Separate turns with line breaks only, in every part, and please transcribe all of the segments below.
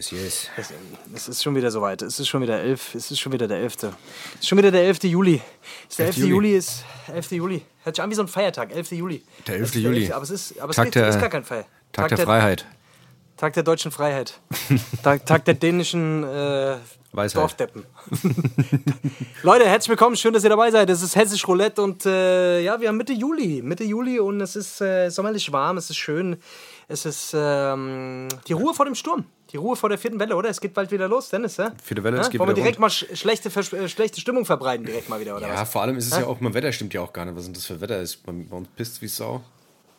Yes, yes.
Es, es ist schon wieder soweit. Es ist schon wieder elf. Es ist schon wieder der 11. Es ist schon wieder der 11. Juli. Es ist der 11.
11.
Juli. Ist 11. Juli. Hört sich an wie so ein Feiertag. 11. Juli.
Der 11.
Es ist
Juli.
Aber es ist, aber es
Tag
geht,
der-
ist gar kein Feier.
Tag, der, Freiheit.
Tag der deutschen Freiheit. Tag, Tag der dänischen äh,
Weisheit.
Dorfdeppen. Leute, herzlich willkommen. Schön, dass ihr dabei seid. Es ist Hessisch Roulette und äh, ja, wir haben Mitte Juli. Mitte Juli und es ist äh, sommerlich warm. Es ist schön. Es ist ähm, die Ruhe vor dem Sturm. Die Ruhe vor der vierten Welle, oder? Es geht bald wieder los, Dennis, ja?
Vierte Welle,
ja?
es geht
Wollen wir direkt mal sch schlechte, äh, schlechte Stimmung verbreiten, direkt mal wieder, oder
Ja,
was?
vor allem ist es ja auch, mein Wetter stimmt ja auch gar nicht. Was sind das für Wetter? Ist bei, bei uns pisst wie Sau.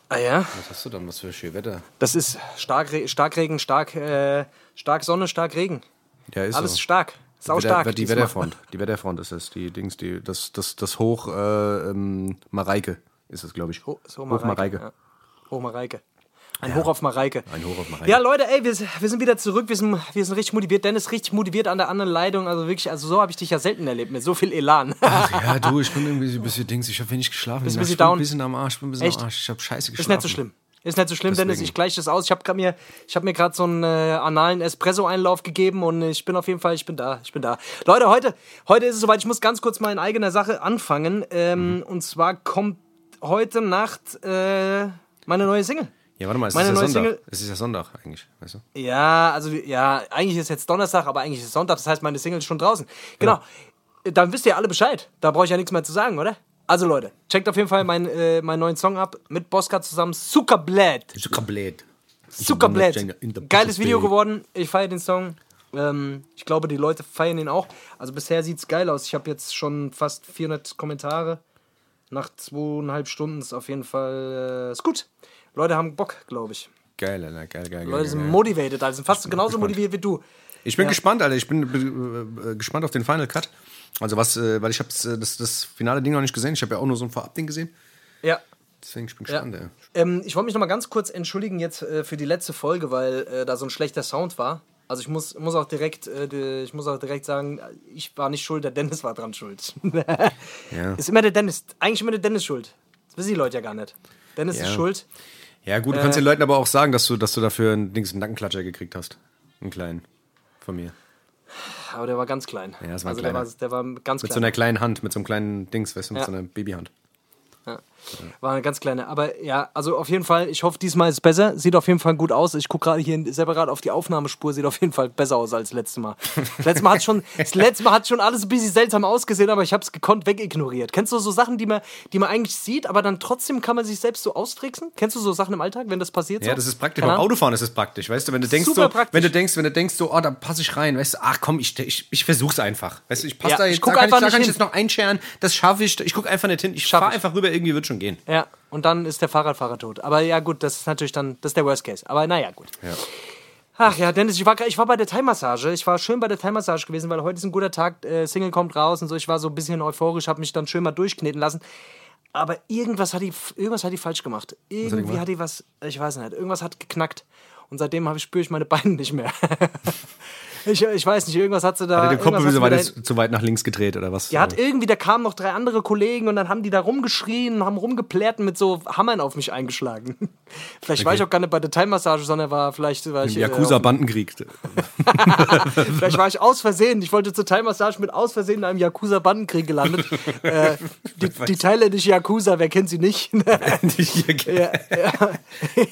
Ah ja?
Was hast du dann? Was für schön Wetter?
Das ist Starkre Starkregen, stark, äh, stark Sonne, stark Regen.
Ja, ist
Alles
so.
stark. Sau
Wetter,
stark.
Die. Wetterfront. Die Wetterfront ist es. Die Dings, die, das, das, das Hoch äh, ähm, Mareike ist es, glaube ich.
Ho- so
Hoch Mareike.
Ja. Hoch Mareike. Ein Hoch auf Mareike.
Ein Hoch auf Mareike.
Ja, Leute, ey, wir, wir sind wieder zurück. Wir sind, wir sind richtig motiviert. Dennis richtig motiviert an der anderen Leitung. Also wirklich, also so habe ich dich ja selten erlebt, mit so viel Elan.
Ach ja, du, ich bin irgendwie ein bisschen Dings. Ich habe wenig geschlafen.
Bist
Ich bin
down?
ein bisschen am Arsch. Ich bin ein bisschen
Echt?
am Arsch. Ich habe scheiße
Ist
geschlafen.
nicht so schlimm. Ist nicht so schlimm, Dennis.
Deswegen.
Ich gleiche das aus. Ich habe mir, ich hab mir gerade so einen äh, analen Espresso-Einlauf gegeben und ich bin auf jeden Fall, ich bin da, ich bin da. Leute, heute, heute ist es soweit. Ich muss ganz kurz mal in eigener Sache anfangen. Ähm,
Mhm.
Und zwar kommt heute Nacht äh, meine neue Single.
Ja, warte mal, es
Meine
ist ja Sonntag.
Single-
Es ist ja Sonntag eigentlich, weißt du?
Ja, also ja, eigentlich ist jetzt Donnerstag, aber eigentlich ist Sonntag, das heißt, meine Single ist schon draußen. Genau. Dann wisst ihr alle Bescheid. Da brauche ich ja nichts mehr zu sagen, oder? Also Leute, checkt auf jeden Fall meinen äh, meinen neuen Song ab mit Boska zusammen. Zuckerblät.
Zuckerblät.
Zuckerblät. Geiles Video geworden. Ich feiere den Song. Ähm, ich glaube, die Leute feiern ihn auch. Also bisher sieht's geil aus. Ich habe jetzt schon fast 400 Kommentare. Nach zweieinhalb Stunden ist auf jeden Fall äh, ist gut. Leute haben Bock, glaube ich.
Geil, Alter, geil, geil, geil.
Leute sind
geil.
motivated, also sind fast genauso
gespannt.
motiviert wie du.
Ich bin gespannt, Alter. Ich bin äh, äh, gespannt auf den Final Cut. Also was, äh, weil ich habe das, das finale Ding noch nicht gesehen. Ich habe ja auch nur so ein Vorabding gesehen.
Ja.
Deswegen ich bin
Ja.
gespannt, ey.
Ähm, ich wollte mich noch mal ganz kurz entschuldigen jetzt äh, für die letzte Folge, weil äh, da so ein schlechter Sound war. Also ich muss, muss auch direkt, äh, die- ich muss auch direkt sagen, ich war nicht schuld, der Dennis war dran schuld.
Ja.
Ist immer der Dennis, eigentlich immer der Dennis schuld. Das wissen die Leute ja gar nicht. Dennis
Ja.
ist schuld.
Ja, gut, du
Äh.
kannst den Leuten aber auch sagen, dass du, dass du dafür einen, Dings, einen Nackenklatscher gekriegt hast. Einen kleinen. Von mir.
Aber der war ganz klein.
Ja, das war ein
also der war,
kleiner.
der war ganz
Mit
klein.
so einer kleinen Hand, mit so einem kleinen Dings, weißt du, mit
Ja.
so einer Babyhand.
Ja. War eine ganz kleine. Aber ja, also auf jeden Fall, ich hoffe, diesmal ist es besser. Sieht auf jeden Fall gut aus. Ich gucke gerade hier separat auf die Aufnahmespur, sieht auf jeden Fall besser aus als letztes Mal. Das letzte Mal hat schon, das letzte Mal hat schon alles ein bisschen seltsam ausgesehen, aber ich habe es gekonnt wegignoriert. Kennst du so Sachen, die man, die man eigentlich sieht, aber dann trotzdem kann man sich selbst so austricksen? Kennst du so Sachen im Alltag, wenn das passiert?
Ja,
so?
das ist praktisch. Beim. Autofahren ist es praktisch, weißt du, wenn du denkst so, wenn du denkst, wenn du denkst so, oh, da passe ich rein, weißt du, ach komm, ich, ich, ich versuch's einfach. Weißt du, ich passe
Ja,
da
ich
jetzt,
guck
da kann, ich,
einfach
da
nicht
kann ich jetzt noch einscheren, das schaffe ich, ich guck einfach nicht hin, ich fahre
ich.
einfach rüber, irgendwie wird schon gehen.
Ja, und dann ist der Fahrradfahrer tot. Aber ja, gut, das ist natürlich dann, das ist der Worst Case. Aber naja, gut.
Ja.
Ach ja, Dennis, ich war, ich war bei der Thai-Massage. Ich war schön bei der Thai-Massage gewesen, weil heute ist ein guter Tag. Äh, Single kommt raus und so. Ich war so ein bisschen euphorisch, habe mich dann schön mal durchkneten lassen. Aber irgendwas hat die, irgendwas hat die falsch gemacht. Irgendwie
gemacht?
hat die was, ich weiß nicht, irgendwas hat geknackt. Und seitdem habe ich, spüre ich meine Beine nicht mehr. ich, ich weiß nicht, irgendwas hat sie da.
Der Kopf
irgendwas
ist
hat
so
sie da-
weit, zu weit nach links gedreht oder was?
die hat irgendwie, da kamen noch drei andere Kollegen und dann haben die da rumgeschrien und haben rumgeplärt und mit so Hammern auf mich eingeschlagen. Vielleicht war ich auch gar nicht bei der Thai-Massage, sondern war vielleicht war ich, äh,
Yakuza-Bandenkrieg.
Vielleicht war ich aus Versehen, ich wollte zur Thai-Massage mit aus Versehen in einem Yakuza-Bandenkrieg gelandet. äh, die, die thailändische Yakuza, wer kennt sie nicht? ja,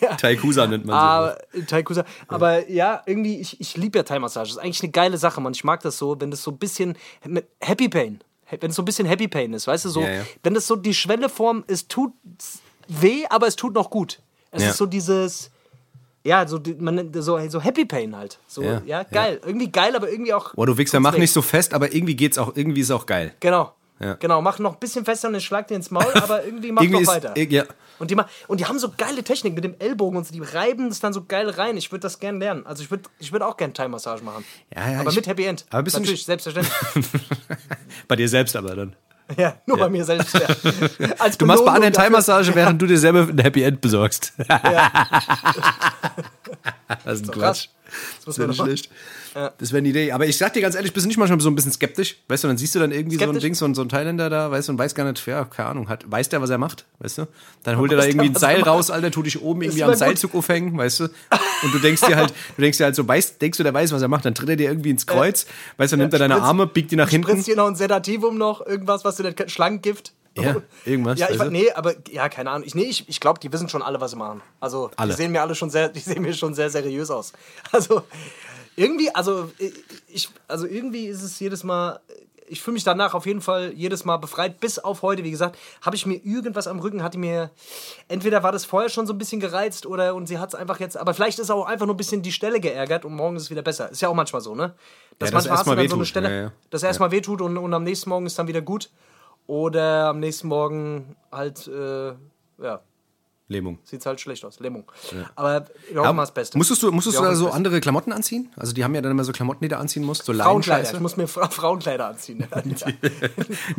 ja.
Taikusa nennt man sie.
Aber, Taikusa. Aber ja, irgendwie, ich, ich liebe ja Thai-Massage. Ist eigentlich eine geile Sache, man. Ich mag das so, wenn das so ein bisschen mit Happy Pain, wenn es so ein bisschen Happy Pain ist, weißt du, so,
Ja, ja.
wenn das so die Schwelle form, es tut weh, aber es tut noch gut. Es
Ja.
ist so dieses, ja, so, man, so, so Happy Pain halt. So, ja,
Ja,
geil. Irgendwie geil, aber irgendwie auch.
Boah, du Wichser, mach
weh.
nicht so fest, aber irgendwie geht's auch, irgendwie ist auch geil.
Genau.
Ja.
Genau, mach noch ein bisschen fester und dann schlag dir ins Maul, aber irgendwie mach
Irgendwie
noch
ist,
weiter.
ja.
Und die, und die haben so geile Technik mit dem Ellbogen und so, die reiben das dann so geil rein. Ich würde das gerne lernen. Also ich würde ich würd auch gerne Thai-Massage machen.
Ja, ja,
aber
ich-
mit Happy End.
aber bist du
Natürlich, selbstverständlich.
Bei dir selbst aber dann.
ja, nur bei mir selbst. Ja. Als
Du machst bei anderen Thai-Massage, während du dir selber ein Happy End besorgst. das ist ein. Quatsch.
Das
Das
man
nicht
doch-
schlecht. Das wäre eine Idee. Aber ich sag dir ganz ehrlich, bist du nicht manchmal so ein bisschen skeptisch? Weißt du, dann siehst du dann irgendwie so ein
Skeptisch?
Ding, so ein, so ein Thailänder da, weißt du, und weiß gar nicht, ja, keine Ahnung, hat, weiß der, was er macht, weißt du? Dann holt er da irgendwie ein Seil raus, Alter, tu dich oben irgendwie am. Seilzug aufhängen, weißt du? Und du denkst dir halt, du denkst dir halt so, weißt, denkst du, der weiß, was er macht, dann tritt er dir irgendwie ins Kreuz, weißt du, dann nimmt er deine
spritzt-
Arme, biegt die nach hinten.
Spritzt hier noch ein Sedativum noch, irgendwas, was du denn Schlangengift?
Ja, irgendwas,
Ja, ich, nee, aber ja, keine Ahnung. Ich, nee, ich, ich glaube, die wissen schon alle, was sie machen. Also,
Alle.
die sehen mir alle schon sehr, die sehen mir schon sehr seriös aus. Also, irgendwie, also, ich, also irgendwie ist es jedes Mal, ich fühle mich danach auf jeden Fall jedes Mal befreit. Bis auf heute, wie gesagt, habe ich mir irgendwas am Rücken, hatte mir, entweder war das vorher schon so ein bisschen gereizt oder und sie hat es einfach jetzt, aber vielleicht ist auch einfach nur ein bisschen die Stelle geärgert und morgen ist es wieder besser. Ist ja auch manchmal so, ne? Dass
Ja, dass
manchmal hast du so eine. Stelle,
Ja, ja.
dass erstmal wehtut und, und am nächsten Morgen ist dann wieder gut. Oder am nächsten Morgen halt, äh, ja,
Lähmung.
sieht halt schlecht aus. Lähmung. Aber wir hoffen mal das Beste.
Musstest du, musstest du da so
Beste.
andere Klamotten anziehen? Also die haben ja dann immer so Klamotten, die du anziehen musst, so
Frauenkleider. Ich muss mir Fra Frauenkleider anziehen.
Ein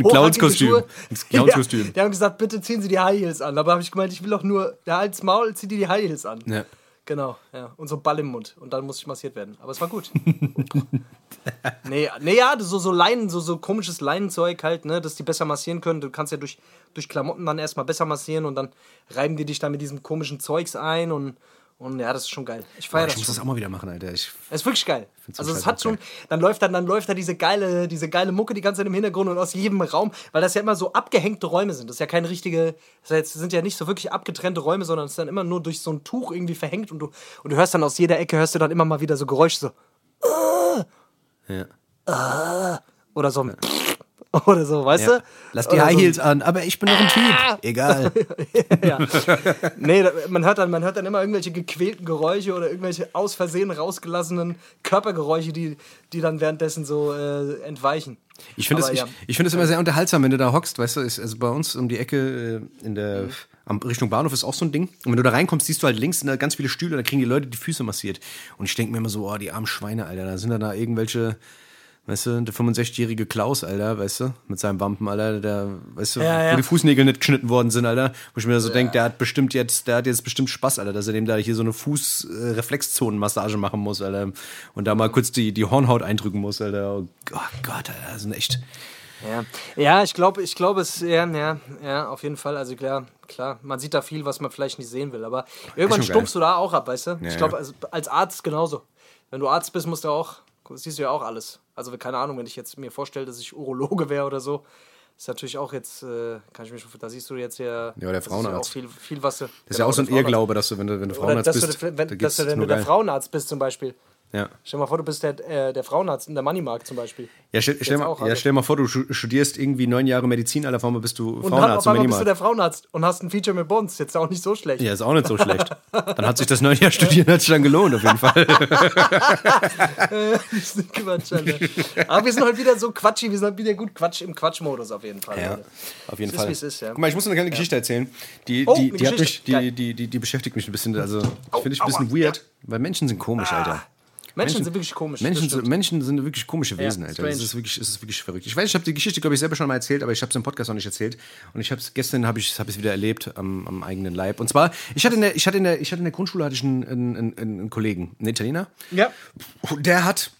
Clownskostüm. Clownskostüm.
Ja, die haben gesagt, bitte ziehen Sie die High Heels an. Aber habe ich gemeint, ich will doch nur, ja, als Maul, zieh dir die High Heels an.
Ja.
Genau, ja. Und so ein Ball im Mund. Und dann muss ich massiert werden. Aber es war gut. nee, nee, ja, so, so Leinen, so, so komisches Leinenzeug halt, ne, dass die besser massieren können. Du kannst ja durch, durch Klamotten dann erstmal besser massieren und dann reiben die dich da mit diesem komischen Zeugs ein und, und ja, das ist schon geil. Ich feiere
Ich
das
muss
schon.
das auch mal wieder machen, Alter. Ich,
Das ist wirklich geil. Also es hat schon,
geil.
dann läuft dann, dann läuft da diese geile, diese geile Mucke die ganze Zeit im Hintergrund und aus jedem Raum, weil das ja immer so abgehängte Räume sind. Das ist ja keine richtige, das sind ja nicht so wirklich abgetrennte Räume, sondern es ist dann immer nur durch so ein Tuch irgendwie verhängt und du, und du hörst dann aus jeder Ecke, hörst du dann immer mal wieder so Geräusche so,
ja.
oder so ein oder so, weißt
Ja.
du?
Lass die
Oder
High
so
Heels an, aber ich bin noch ein Typ. Egal.
ja. Nee, man hört, dann, man hört dann immer irgendwelche gequälten Geräusche oder irgendwelche aus Versehen rausgelassenen Körpergeräusche, die, die dann währenddessen so äh, entweichen.
Ich finde es ich,
ja.
ich find immer sehr unterhaltsam, wenn du da hockst, weißt du, ist, also bei uns um die Ecke äh, in der
Mhm.
Richtung Bahnhof ist auch so ein Ding. Und wenn du da reinkommst, siehst du halt links da ganz viele Stühle, da kriegen die Leute die Füße massiert. Und ich denke mir immer so, oh, die armen Schweine, Alter, da sind dann da irgendwelche, weißt du, der 65-jährige Klaus, Alter, weißt du, mit seinem Wampen, Alter, der, weißt du,
Ja, ja.
wo die Fußnägel nicht geschnitten worden sind, Alter, wo ich mir so denke, der hat bestimmt jetzt, der hat jetzt bestimmt Spaß, Alter, dass er dem da hier so eine Fußreflexzonenmassage machen muss, Alter, und da mal kurz die, die Hornhaut eindrücken muss, Alter. Oh Gott, Alter, das sind echt.
Ja, ja ich glaube, ich glaube es, ja, ja, ja, auf jeden Fall. Also klar, klar, man sieht da viel, was man vielleicht nicht sehen will, aber irgendwann
geil.
stumpfst du da auch ab, weißt du? ich
ja.
glaube, also, als Arzt genauso. Wenn du Arzt bist, musst du auch, siehst du ja auch alles. Also keine Ahnung, wenn ich jetzt mir vorstelle, dass ich Urologe wäre oder so, ist natürlich auch jetzt, äh, kann ich mir schon, da siehst du jetzt ja,
der
das ist
Frauenarzt.
auch viel, viel was du,
Das ist ja auch so ein
der.
Irrglaube, dass du, wenn du, wenn du
Oder
Frauenarzt
dass,
bist,
du, wenn,
da
dass du, wenn du der. Frauenarzt bist zum Beispiel.
Ja.
Stell dir mal vor, du bist der, äh, der Frauenarzt in der Moneymarkt zum Beispiel.
Ja, stell, stell, mal, ja, stell mal vor, du stu- studierst irgendwie neun Jahre Medizin, aller Formen bist du
Und dann
Frauenarzt
auf einmal bist du der Frauenarzt und hast ein Feature mit Bonds. Jetzt auch nicht so schlecht.
Ja, ist auch nicht so schlecht. Dann hat sich das neun Jahre Studieren hat sich dann gelohnt, auf jeden Fall.
Das ist Quatsch, Alter. Aber wir sind heute wieder so quatschig, wir sind heute wieder gut Quatsch im Quatschmodus auf jeden Fall.
Ja,
Alter.
auf jeden
ist,
Fall.
es ist, ja.
Guck mal, ich muss eine kleine Geschichte erzählen. Die,
Oh,
die, die, hat mich,
Geschichte.
die, die, die, die beschäftigt mich ein bisschen. Also, finde ich ein
aua,
bisschen weird, weil Menschen sind komisch, Alter.
Menschen, sind wirklich komisch.
Menschen, sind, Menschen sind wirklich komische Wesen,
Ja,
Alter. Das ist, wirklich, das ist wirklich verrückt. Ich weiß, ich habe die Geschichte, glaube ich, selber schon mal erzählt, aber ich habe es im Podcast noch nicht erzählt. Und ich habe es gestern habe ich es wieder erlebt am, am eigenen Leib. Und zwar, ich hatte in der, ich hatte in der, ich hatte in der Grundschule hatte ich einen, einen, einen, einen Kollegen, einen Italiener.
Ja.
Der hat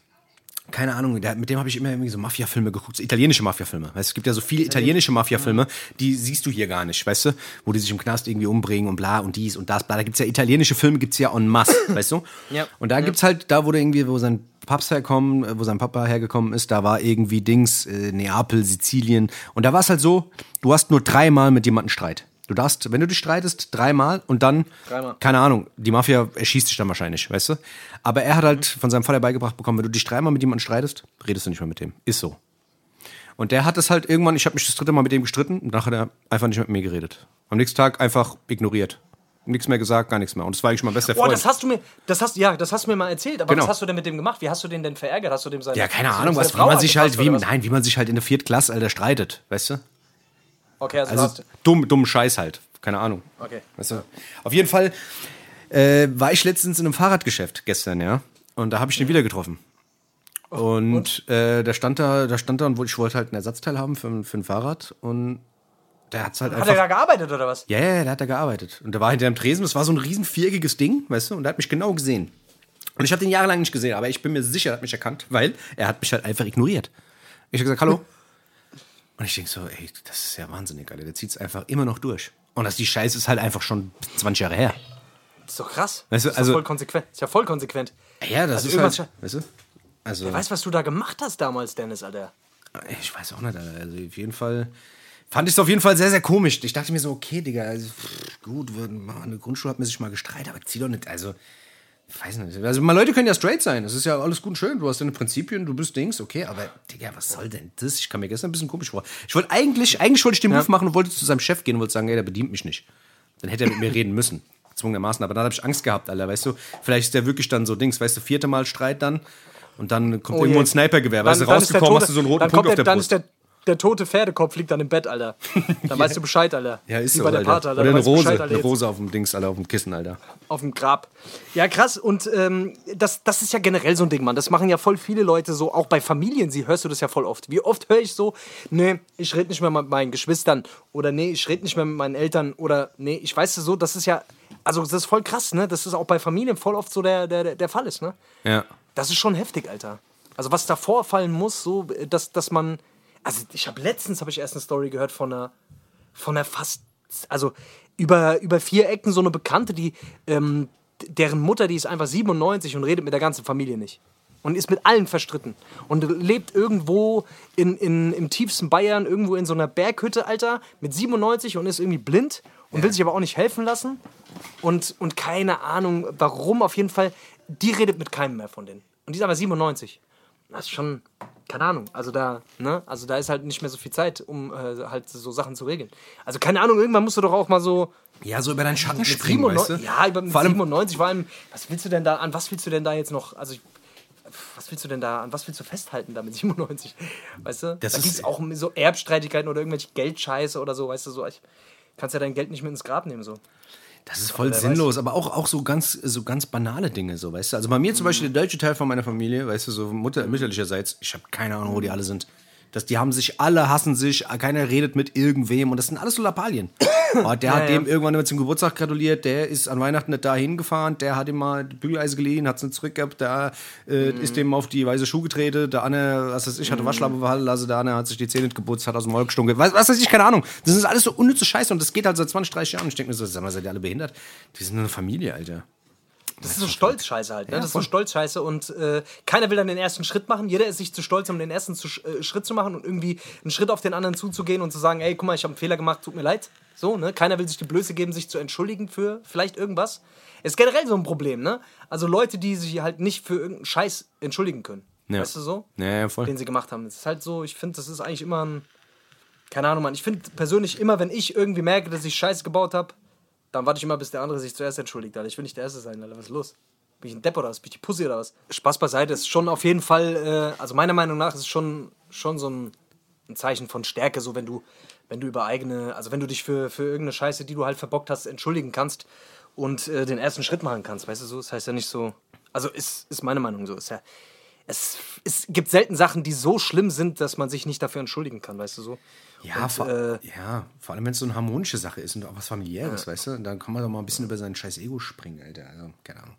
keine Ahnung, der, mit dem habe ich immer irgendwie so Mafia-Filme geguckt, so italienische Mafia-Filme. Weißt, es gibt ja so viele italienische Mafia-Filme, die siehst du hier gar nicht, weißt du? Wo die sich im Knast irgendwie umbringen und bla und dies und das, bla. Da gibt's ja italienische Filme, gibt's ja en masse, weißt du?
Ja.
Und da gibt's halt, da wurde irgendwie, wo sein Papst herkommen, wo sein Papa hergekommen ist, da war irgendwie Dings, äh, Neapel, Sizilien. Und da war es halt so, du hast nur dreimal mit jemandem Streit. Du darfst, wenn du dich streitest, dreimal und dann,
Dreimal.
keine Ahnung, die Mafia erschießt dich dann wahrscheinlich, weißt du? Aber er hat halt von seinem Vater beigebracht bekommen, wenn du dich dreimal mit jemandem streitest, redest du nicht mehr mit dem. Ist so. Und der hat es halt irgendwann, ich habe mich das dritte Mal mit dem gestritten und nachher hat er einfach nicht mit mir geredet. Am nächsten Tag einfach ignoriert. Nichts mehr gesagt, gar nichts mehr. Und das war eigentlich mein bester
Boah,
Freund.
das hast du mir, das hast, ja, das hast du mir mal erzählt. Aber
Genau.
was hast du denn mit dem gemacht? Wie hast du den denn verärgert? Hast du dem seine,
ja, keine Ahnung, was, wie man sich halt, wie, nein, wie man sich halt in der Viertklasse, Alter, streitet, weißt du?
Okay, also,
Also dumm, dumm Scheiß halt. Keine Ahnung.
okay.
Weißt du? Auf jeden Fall äh, war ich letztens in einem Fahrradgeschäft gestern, ja. Und da habe ich den wieder getroffen. Und, Äh, da stand da, da stand da und ich wollte halt ein Ersatzteil haben für, für ein Fahrrad und der hat's halt
Hat
einfach.
er da gearbeitet oder was?
Ja, ja, ja, der hat da gearbeitet. Und der war hinter dem Tresen, das war so ein riesen viereckiges Ding, weißt du, und der hat mich genau gesehen. Und ich habe den jahrelang nicht gesehen, aber ich bin mir sicher, er hat mich erkannt, weil er hat mich halt einfach ignoriert. Ich habe gesagt, hallo. Und ich denke so, ey, das ist ja wahnsinnig, Alter. Der zieht es einfach immer noch durch. Und das, die Scheiße ist halt einfach schon 20 Jahre her.
Das ist doch krass.
Weißt du,
das ist
also-
doch voll konsequent. Das ist ja voll konsequent.
Ja, das
Also
ist
irgendwas
halt, weißt du? Also,
Wer weiß, was du da gemacht hast damals, Dennis, Alter.
ich weiß auch nicht, Alter. Also auf jeden Fall fand ich es auf jeden Fall sehr, sehr komisch. Ich dachte mir so, okay, Digga, also, pff, gut, wir- an der Grundschule hat man sich mal gestreitet, aber zieh doch nicht, also, ich weiß nicht. Also, mal Leute können ja straight sein, das ist ja alles gut und schön, du hast deine Prinzipien, du bist Dings, okay, aber, Digga, was soll denn das? Ich kam mir gestern ein bisschen komisch vor. Ich wollte eigentlich, eigentlich wollte ich den Move machen und wollte zu seinem Chef gehen und wollte sagen, ey, der bedient mich nicht. Dann hätte er mit mir reden müssen. Zwungenermaßen, aber dann habe ich Angst gehabt, Alter, weißt du, vielleicht ist der wirklich dann so Dings, weißt du, vierte Mal Streit dann und dann kommt
Oh
irgendwo
je.
ein Snipergewehr, weißt du,
der
rausgekommen, hast du so einen roten Punkt
kommt
auf
der,
der
Dann
Brust.
ist der, der tote Pferdekopf liegt dann im Bett, Alter. Dann weißt du Bescheid, Alter.
Ja, ist
Wie
so,
bei der
Alter.
Pater, Alter.
Oder eine Rose,
Bescheid, Alter,
eine Rose auf dem Dings, Alter, auf dem Kissen, Alter.
Auf dem Grab. Ja, krass. Und ähm, das, das ist ja generell so ein Ding, Mann. Das machen ja voll viele Leute so, auch bei Familien, sie hörst du das ja voll oft. Wie oft höre ich so, nee, ich rede nicht mehr mit meinen Geschwistern oder nee, ich rede nicht mehr mit meinen Eltern oder nee, ich weiß es so, das ist ja, also das ist voll krass, ne? Das ist auch bei Familien voll oft so der, der, der Fall ist, ne?
Ja.
Das ist schon heftig, Alter. Also was da vorfallen muss, so, dass, dass man. Also ich habe letztens habe ich erst eine Story gehört von einer, von einer fast, also über, über vier Ecken so eine Bekannte, die, ähm, deren Mutter, die ist einfach 97 und redet mit der ganzen Familie nicht. Und ist mit allen verstritten. Und lebt irgendwo in, in, im tiefsten Bayern, irgendwo in so einer Berghütte, Alter, mit 97 und ist irgendwie blind und will sich aber auch nicht helfen lassen. Und, und keine Ahnung, warum auf jeden Fall. Die redet mit keinem mehr von denen. Und die ist aber 97. Das ist schon, keine Ahnung. Also da, ne? Also da ist halt nicht mehr so viel Zeit, um äh, halt so Sachen zu regeln. Also keine Ahnung, irgendwann musst du doch auch mal so.
Ja, so über deinen Schatten springen, weißt
97,
du?
Ja, über
Vor allem-
97, vor allem, was willst du denn da, an was willst du denn da jetzt noch, also ich, was willst du denn da, an was willst du festhalten da mit 97? Weißt du?
Das
da gibt es auch so Erbstreitigkeiten oder irgendwelche Geldscheiße oder so, weißt du, so, ich kannst ja dein Geld nicht mit ins Grab nehmen, so.
Das ist voll sinnlos, aber auch, auch so ganz, so ganz banale Dinge, so, weißt du? Also bei mir zum Beispiel der deutsche Teil von meiner Familie, weißt du, so Mutter, mütterlicherseits, ich habe keine Ahnung, wo die alle sind. Das, die haben sich, alle hassen sich, keiner redet mit irgendwem und das sind alles so Lappalien. Oh, der hat
ja.
dem irgendwann immer zum Geburtstag gratuliert, der ist an Weihnachten nicht dahin gefahren, der hat ihm mal die Bügeleise geliehen, hat es nicht zurückgehabt, der äh, ist dem auf die weiße Schuh getreten, der eine, was weiß ich, hatte Waschlappe verhalten lassen, der eine hat sich die Zähne nicht geputzt, hat aus dem Maul gestunken, was, was weiß ich, keine Ahnung. Das ist alles so unnütze Scheiße und das geht halt seit 20, 30 Jahren und ich denke mir so, sag mal, seid ihr alle behindert? Die sind nur eine Familie, Alter.
Das ist so Stolzscheiße halt, ne? das ist so. Stolzscheiße und äh, keiner will dann den ersten Schritt machen. Jeder ist sich zu stolz, um den ersten zu, äh, Schritt zu machen und irgendwie einen Schritt auf den anderen zuzugehen und zu sagen, ey, guck mal, ich habe einen Fehler gemacht, tut mir leid. So, ne? Keiner will sich die Blöße geben, sich zu entschuldigen für vielleicht irgendwas. Ist generell so ein Problem, ne? Also Leute, die sich halt nicht für irgendeinen Scheiß entschuldigen können.
Ja.
Weißt du so?
Ja, ja, voll.
Den sie gemacht haben. Es ist halt so, ich finde, das ist eigentlich immer ein. Keine Ahnung, Mann. Ich finde persönlich immer, wenn ich irgendwie merke, dass ich Scheiße gebaut habe, dann warte ich immer, bis der andere sich zuerst entschuldigt. Alter. Ich will nicht der Erste sein, Alter. Was ist los? Bin ich ein Depp oder was? Bin ich die Pussy oder was? Spaß beiseite. Ist schon auf jeden Fall, äh, also meiner Meinung nach ist es schon, schon so ein, ein Zeichen von Stärke, so wenn du, wenn du über eigene, also wenn du dich für, für irgendeine Scheiße, die du halt verbockt hast, entschuldigen kannst und äh, den ersten Schritt machen kannst. Weißt du so? Das heißt ja nicht so. Also ist, ist meine Meinung so. Ist ja. Es, es gibt selten Sachen, die so schlimm sind, dass man sich nicht dafür entschuldigen kann, weißt du so?
Ja,
Und,
vor,
äh,
ja, vor allem wenn es so eine harmonische Sache ist und auch was familiäres, weißt du? Dann kann man doch mal ein bisschen über sein scheiß Ego springen, Alter. Also, keine Ahnung.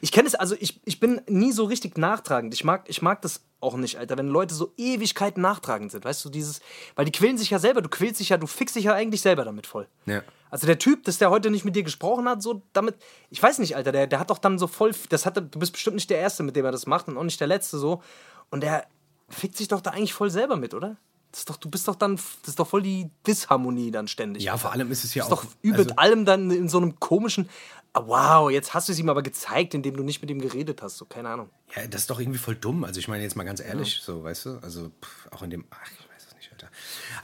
Ich kenne es, also ich, ich bin nie so richtig nachtragend. Ich mag, ich mag das auch nicht, Alter, wenn Leute so Ewigkeiten nachtragend sind, weißt du, dieses, weil die quälen sich ja selber, du quälst dich ja, du fixst dich ja eigentlich selber damit voll.
Ja.
Also der Typ, dass der heute nicht mit dir gesprochen hat, so damit, ich weiß nicht, Alter, der, der hat doch dann so voll, das hat, du bist bestimmt nicht der Erste, mit dem er das macht und auch nicht der Letzte so. Und der fickt sich doch da eigentlich voll selber mit, oder? Das ist doch, du bist doch dann, das ist doch voll die Disharmonie dann ständig.
Ja, vor allem ist es ja
ist
auch.
doch über
also,
allem dann in so einem komischen, ah, wow, jetzt hast du es ihm aber gezeigt, indem du nicht mit ihm geredet hast, so, keine Ahnung.
ja, das ist doch irgendwie voll dumm. Also, ich meine jetzt mal ganz ehrlich, so, weißt du? Also, pff, auch in dem. Ach, ich weiß es nicht, Alter.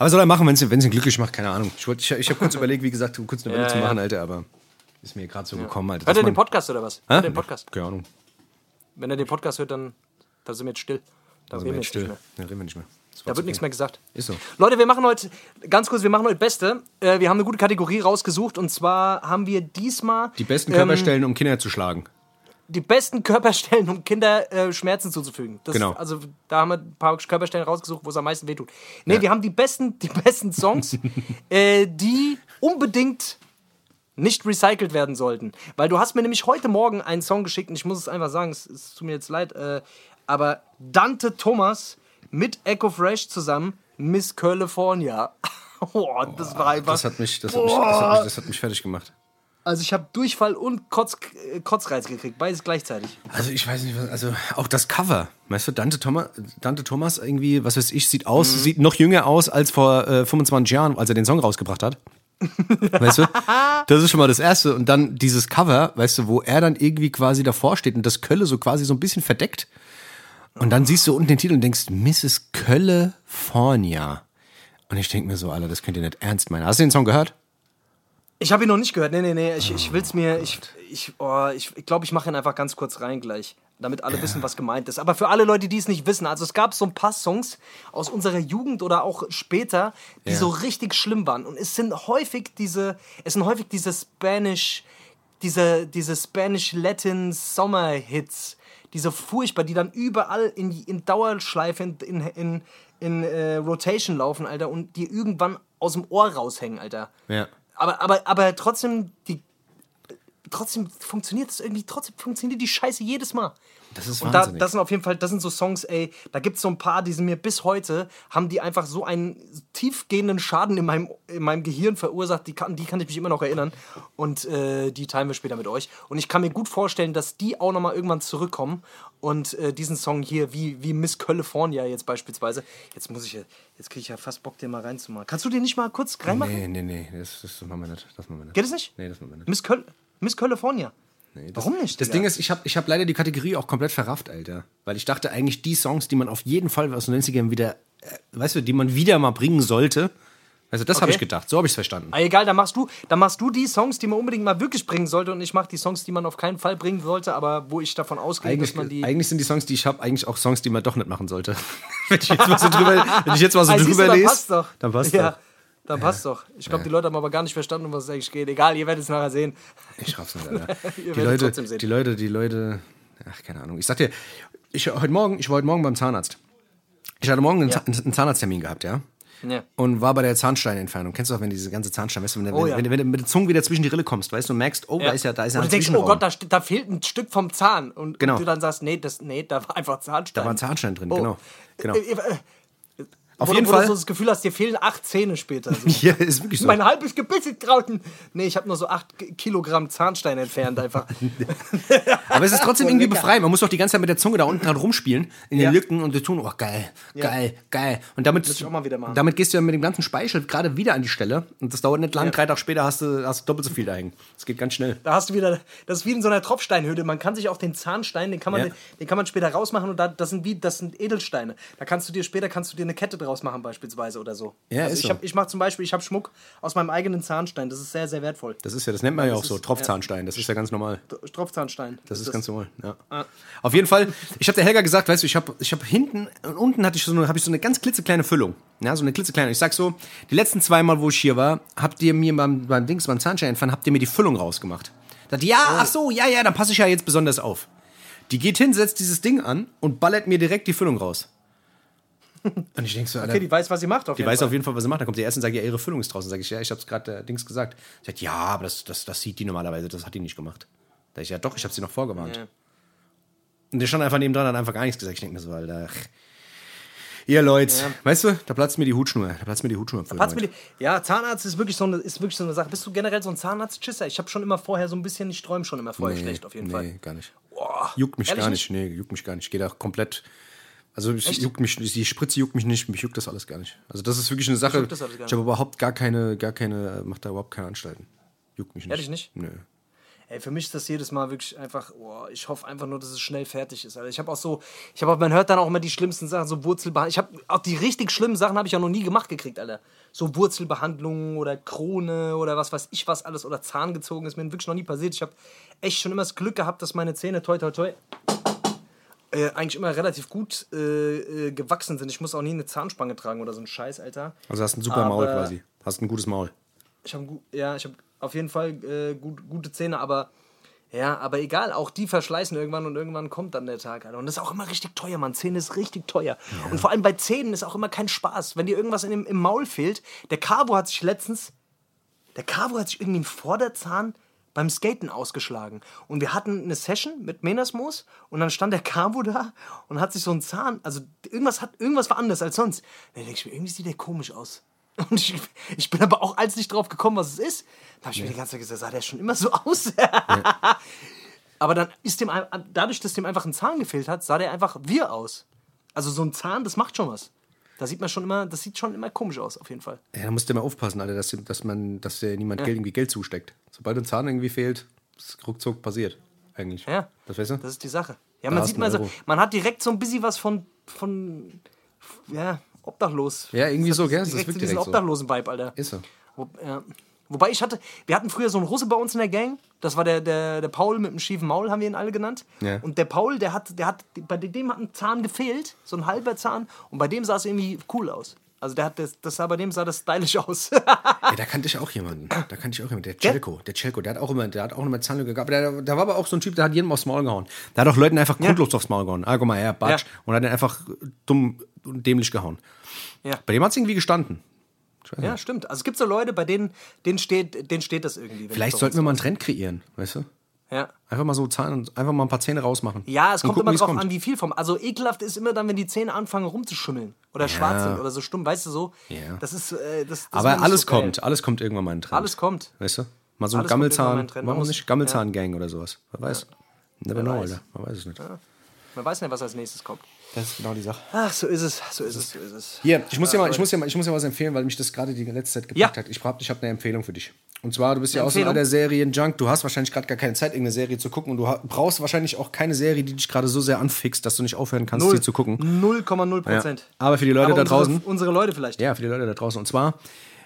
Aber soll er machen, wenn es ihn glücklich macht, keine Ahnung. Ich, wollt- ich, ich habe kurz überlegt, wie gesagt, kurz eine Welle
Ja,
zu
ja.
machen, Alter, aber ist mir gerade so gekommen, Alter.
Hört er den Podcast oder was? Hört er den Podcast?
Keine Ahnung.
Wenn er den Podcast hört, dann, dann sind wir jetzt still. Da
Also
reden wir
jetzt
jetzt nicht
still.
mehr.
Ja, reden wir nicht mehr.
Da wird nichts mehr gesagt.
Ist so.
Leute, wir machen heute, ganz kurz, wir machen heute Beste. Äh, wir haben eine gute Kategorie rausgesucht und zwar haben wir diesmal
Die besten
ähm,
Körperstellen, um Kinder zu schlagen.
die besten Körperstellen, um Kinder äh, Schmerzen zuzufügen. Das,
Genau.
Also da haben wir ein paar Körperstellen rausgesucht, wo es am meisten wehtut. Nee, wir haben die besten, die besten Songs, äh, die unbedingt nicht recycelt werden sollten. Weil du hast mir nämlich heute Morgen einen Song geschickt und ich muss es einfach sagen, es, es tut mir jetzt leid, äh, aber Dante Thomas mit Echo Fresh zusammen, Miss California. oh, das war einfach.
Das hat mich, das hat mich, das hat mich, das hat mich fertig gemacht.
Also ich habe Durchfall und Kotz, äh, Kotzreiz gekriegt, beides gleichzeitig.
Also ich weiß nicht, was, also auch das Cover, weißt du, Dante Thomas, Dante Thomas irgendwie, was weiß ich, sieht aus, sieht noch jünger aus als vor äh, 25 Jahren, als er den Song rausgebracht hat. weißt du? Das ist schon mal das Erste. Und dann dieses Cover, weißt du, wo er dann irgendwie quasi davor steht und das Kölle so quasi so ein bisschen verdeckt. Und dann siehst du unten den Titel und denkst, Mrs. California. Und ich denke mir so, Alter, das könnt ihr nicht ernst meinen. Hast du den Song gehört?
Ich habe ihn noch nicht gehört. Nee, nee, nee. Ich, ich will's mir. Ich ich, oh, ich, ich glaube, ich mache ihn einfach ganz kurz rein gleich, damit alle wissen, was gemeint ist. Aber für alle Leute, die es nicht wissen, also es gab so ein paar Songs aus unserer Jugend oder auch später, die
Ja.
so richtig schlimm waren. Und es sind häufig diese, es sind häufig diese Spanish, diese, diese Spanish Latin Summer Hits, diese furchtbar, die dann überall in, in Dauerschleife in, in, in, in äh, Rotation laufen, Alter, und die irgendwann aus dem Ohr raushängen, Alter.
Ja.
Aber, aber, aber trotzdem, die, trotzdem funktioniert es irgendwie, trotzdem funktioniert die Scheiße jedes Mal.
Das ist
Und da, das sind auf jeden Fall, das sind so Songs, ey, da gibt es so ein paar, die sind mir bis heute, haben die einfach so einen tiefgehenden Schaden in meinem, in meinem Gehirn verursacht, die kann, die kann ich mich immer noch erinnern. Und äh, die teilen wir später mit euch. Und ich kann mir gut vorstellen, dass die auch nochmal irgendwann zurückkommen und äh, diesen Song hier, wie, wie Miss California jetzt beispielsweise, jetzt muss ich, jetzt kriege ich ja fast Bock, den mal reinzumachen. Kannst du den nicht mal kurz reinmachen?
Nee, nee, nee, das, das machen wir nicht. Das machen wir nicht.
Geht es nicht?
Nee, das machen wir nicht.
Miss, Köl Miss California.
Nee, das,
Warum nicht?
Das
Digga?
Ding ist, ich habe ich hab leider die Kategorie auch komplett verrafft, Alter. Weil ich dachte eigentlich, die Songs, die man auf jeden Fall aus den 90ern wieder, äh, weißt du, die man wieder mal bringen sollte, also das habe
Okay.
ich gedacht. So habe ich es verstanden.
Ah, egal, dann machst du, dann machst du die Songs, die man unbedingt mal wirklich bringen sollte und ich mache die Songs, die man auf keinen Fall bringen sollte, aber wo ich davon ausgehe,
Eigentlich,
dass man die.
eigentlich sind die Songs, die ich habe, eigentlich auch Songs, die man doch nicht machen sollte. wenn ich jetzt mal so drüber, wenn ich jetzt mal so
Ah,
drüber
dann
lese,
passt doch.
dann passt
ja,
doch.
Dann passt doch. Ich glaube, die Leute haben aber gar nicht verstanden, um was es eigentlich geht. Egal, ihr werdet es nachher sehen.
Ich raff's nicht, Alter. Die, Leute, die Leute, die Leute, ach, keine Ahnung. Ich sag dir, ich, heute Morgen, ich war heute Morgen beim Zahnarzt. Ich hatte morgen einen,
Ja.
Einen Zahnarzttermin gehabt, ja?
Ja.
Und war bei der Zahnsteinentfernung. Kennst du auch, wenn diese ganze Zahnstein, weißt du, wenn, du-
Oh,
wenn,
ja.
wenn, du- wenn du mit der Zunge wieder zwischen die Rille kommst, weißt du, und merkst, oh, da ist ja, da ist ja
und
ein
du denkst, oh. Gott, da, da fehlt ein Stück vom Zahn. Und,
Genau.
und du dann sagst, nee, das, nee, da war einfach Zahnstein.
Da war ein Zahnstein drin,
Oh.
genau. genau.
Äh, äh,
Auf
wo,
jeden
du- wo
Fall.
du so das Gefühl hast, dir fehlen acht Zähne später. So.
Ja, ist wirklich so.
Mein halbes Gebiss ist draußen. Nee, ich habe nur so acht Kilogramm Zahnstein entfernt einfach.
Aber es ist trotzdem irgendwie befreiend. Man muss doch die ganze Zeit mit der Zunge da unten dran rumspielen, in den
Ja.
Lücken und die tun, oh geil, geil, geil. Und damit,
ich auch mal wieder machen.
damit gehst du ja mit dem ganzen Speichel gerade wieder an die Stelle. Und das dauert nicht lang, drei Tage später hast du, hast du doppelt so viel da hängen. Das geht ganz schnell.
Da hast du wieder, das ist wie in so einer Tropfsteinhöhle. Man kann sich auch den Zahnstein, den kann man,
Ja.
den kann man später rausmachen und da, das sind wie, das sind Edelsteine. Da kannst du dir später kannst du dir eine Kette draus machen beispielsweise oder so.
Ja,
also
ist
ich,
so.
hab, ich mache zum Beispiel, ich habe Schmuck aus meinem eigenen Zahnstein. Das ist sehr, sehr wertvoll.
Das ist ja, das nennt man ja auch
das
so,
ist-
Tropfzahnstein. Das ist ja ganz normal.
Tropfzahnstein.
Das ist ganz normal, ja.
Ah.
Auf jeden Fall, ich habe der Helga gesagt, weißt du, ich habe ich hab hinten und unten hatte ich so eine, hab ich so eine ganz klitzekleine Füllung. Ja, so eine klitzekleine. Ich sag so, die letzten zwei Mal, wo ich hier war, habt ihr mir beim, beim Dings, beim Zahnstein entfernen, habt ihr mir die Füllung rausgemacht. Da dachte ja, ach so, ja, ja, dann passe ich ja jetzt besonders auf. Die geht hin, setzt dieses Ding an und ballert mir direkt die Füllung raus. Und ich denk so, Alter,
Okay, die weiß, was sie macht. Auf
die
jeden
weiß
Fall.
auf jeden Fall, was sie macht. Dann kommt die erste und sagt, ja, ihre Füllung ist draußen. Sag ich, ja, ich hab's gerade der Dings gesagt. Sie sagt, ja, aber das, das, das sieht die normalerweise, das hat die nicht gemacht. Da ich, ja, doch, ich habe sie noch vorgewarnt.
Ja.
Und der stand einfach neben dran, hat einfach gar nichts gesagt. Ich denke mir so, Alter. ach. Ihr Leute, weißt du, da platzt mir die Hutschnur. Da platzt mir die Hutschnur.
Hat's
heute.
mir die- Ja, Zahnarzt ist wirklich, so eine, ist wirklich so eine Sache. Bist du generell so ein Zahnarzt-Schisser? Ich habe schon immer vorher so ein bisschen, ich träume schon immer vorher schlecht, auf jeden
nee,
Fall.
gar nicht.
Boah,
Juckt mich gar nicht. Nee, juckt mich gar nicht. Ich gehe da komplett. Also ich juckt mich, die Spritze juckt mich nicht, mich juckt das alles gar nicht. Also das ist wirklich eine Sache. Ich habe überhaupt gar keine, gar keine, macht da überhaupt keine Anstalten. Juckt mich nicht.
Ehrlich nicht?
Nö.
Ey, für mich ist das jedes Mal wirklich einfach, oh, ich hoffe einfach nur, dass es schnell fertig ist. Alter. Ich habe auch so, ich habe, man hört dann auch immer die schlimmsten Sachen, so Wurzelbehandlung. Ich habe auch die richtig schlimmen Sachen habe ich ja noch nie gemacht gekriegt, Alter. So Wurzelbehandlungen oder Krone oder was weiß ich was alles oder Zahn gezogen ist mir wirklich noch nie passiert. Ich habe echt schon immer das Glück gehabt, dass meine Zähne toi toi toi äh, eigentlich immer relativ gut äh, äh, gewachsen sind. Ich muss auch nie eine Zahnspange tragen oder so ein Scheiß, Alter.
Also hast ein super Maul
Aber-
quasi. Hast ein gutes Maul.
Ich habe ja, ich habe auf jeden Fall äh, gut, gute Zähne, aber ja, aber egal, auch die verschleißen irgendwann und irgendwann kommt dann der Tag, Alter. Und das ist auch immer richtig teuer, Mann. Zähne ist richtig teuer. Und vor allem bei Zähnen ist auch immer kein Spaß. Wenn dir irgendwas in dem, im Maul fehlt, der Cabo hat sich letztens, der Caro hat sich irgendwie einen Vorderzahn beim Skaten ausgeschlagen. Und wir hatten eine Session mit Menasmus und dann stand der Cabo da und hat sich so einen Zahn, also irgendwas hat, irgendwas war anders als sonst. Dann denke ich mir, irgendwie sieht der komisch aus. Und ich, ich bin aber auch als nicht drauf gekommen, was es ist. Da habe ich mir die ganze Zeit gesagt, sah der schon immer so aus. aber dann ist dem, dadurch, dass dem einfach ein Zahn gefehlt hat, sah der einfach wir aus. Also so ein Zahn, das macht schon was. Da sieht man schon immer, das sieht schon immer komisch aus, auf jeden Fall.
Ja, da musst du mal aufpassen, Alter, dass, dass man, dass dir niemand Geld, irgendwie Geld zusteckt. Sobald ein Zahn irgendwie fehlt, ist ruckzuck passiert. Eigentlich.
Ja.
Das weißt du?
Das ist die Sache. Ja,
Da
man sieht mal so, man hat direkt so ein bisschen was von, von ja, obdachlos.
Ja, irgendwie so, gell? Das ist wirklich so.
obdachlosen Vibe, Alter.
Ist so.
Wo, ja. Wobei ich hatte, wir hatten früher so einen Russe bei uns in der Gang. Das war der, der, der Paul mit dem schiefen Maul, haben wir ihn alle genannt.
Ja.
Und der Paul, der hat, der hat, bei dem hat ein Zahn gefehlt, so ein halber Zahn. Und bei dem sah es irgendwie cool aus. Also der hat das, das sah bei dem sah das stylisch aus.
Ja, da kannte ich auch jemanden. Da kannte ich auch jemanden. Der Celko. Der Celko, der hat auch immer, der hat auch immer Zahnlücke gehabt. Der, der war aber auch so ein Typ, der hat jedem aufs Maul gehauen. Der hat auch Leuten einfach grundlos aufs Maul gehauen. Ah, guck mal her, Batsch.
Ja.
Und hat den einfach dumm und dämlich gehauen.
ja.
Bei dem hat es irgendwie gestanden. Weiß
ja, stimmt. Also es gibt so Leute, bei denen, denen steht, denen steht das irgendwie.
Vielleicht sollten wir mal einen Trend kreieren, weißt du?
Ja.
Einfach mal so Zahn, einfach mal ein paar Zähne rausmachen.
Ja, es kommt
gucken,
immer drauf
kommt.
an, wie viel vom. Also ekelhaft ist immer dann, wenn die Zähne anfangen rumzuschimmeln oder schwarz sind oder so stumm, weißt du so.
Ja.
Das ist. Äh, das, das
Aber alles
so geil.
kommt, alles kommt irgendwann mal in Trend.
Alles kommt.
Weißt du? Mal so ein
Alles
Gammelzahn. Warum
muss-
nicht? Gammelzahn-Gang oder sowas. Wer weiß. Never know,
weiß.
Alter. Man weiß es nicht.
Man weiß nicht, was als nächstes kommt.
Das ist genau die Sache.
Ach, so ist es. So ist es. So ist es.
Hier, ich muss dir mal, ich muss dir mal, ich muss dir was empfehlen, weil mich das gerade die letzte Zeit gepackt
Ja.
hat. Ich habe ich hab eine Empfehlung für dich. Und zwar, du bist ja auch so einer Serien-Junk. Du hast wahrscheinlich gerade gar keine Zeit, irgendeine Serie zu gucken. Und du brauchst wahrscheinlich auch keine Serie, die dich gerade so sehr anfixt, dass du nicht aufhören kannst,
Null.
sie zu gucken.
0,0
Ja.
Prozent.
Aber für die Leute da
unsere,
draußen.
Unsere Leute vielleicht.
Ja, für die Leute da draußen. Und zwar,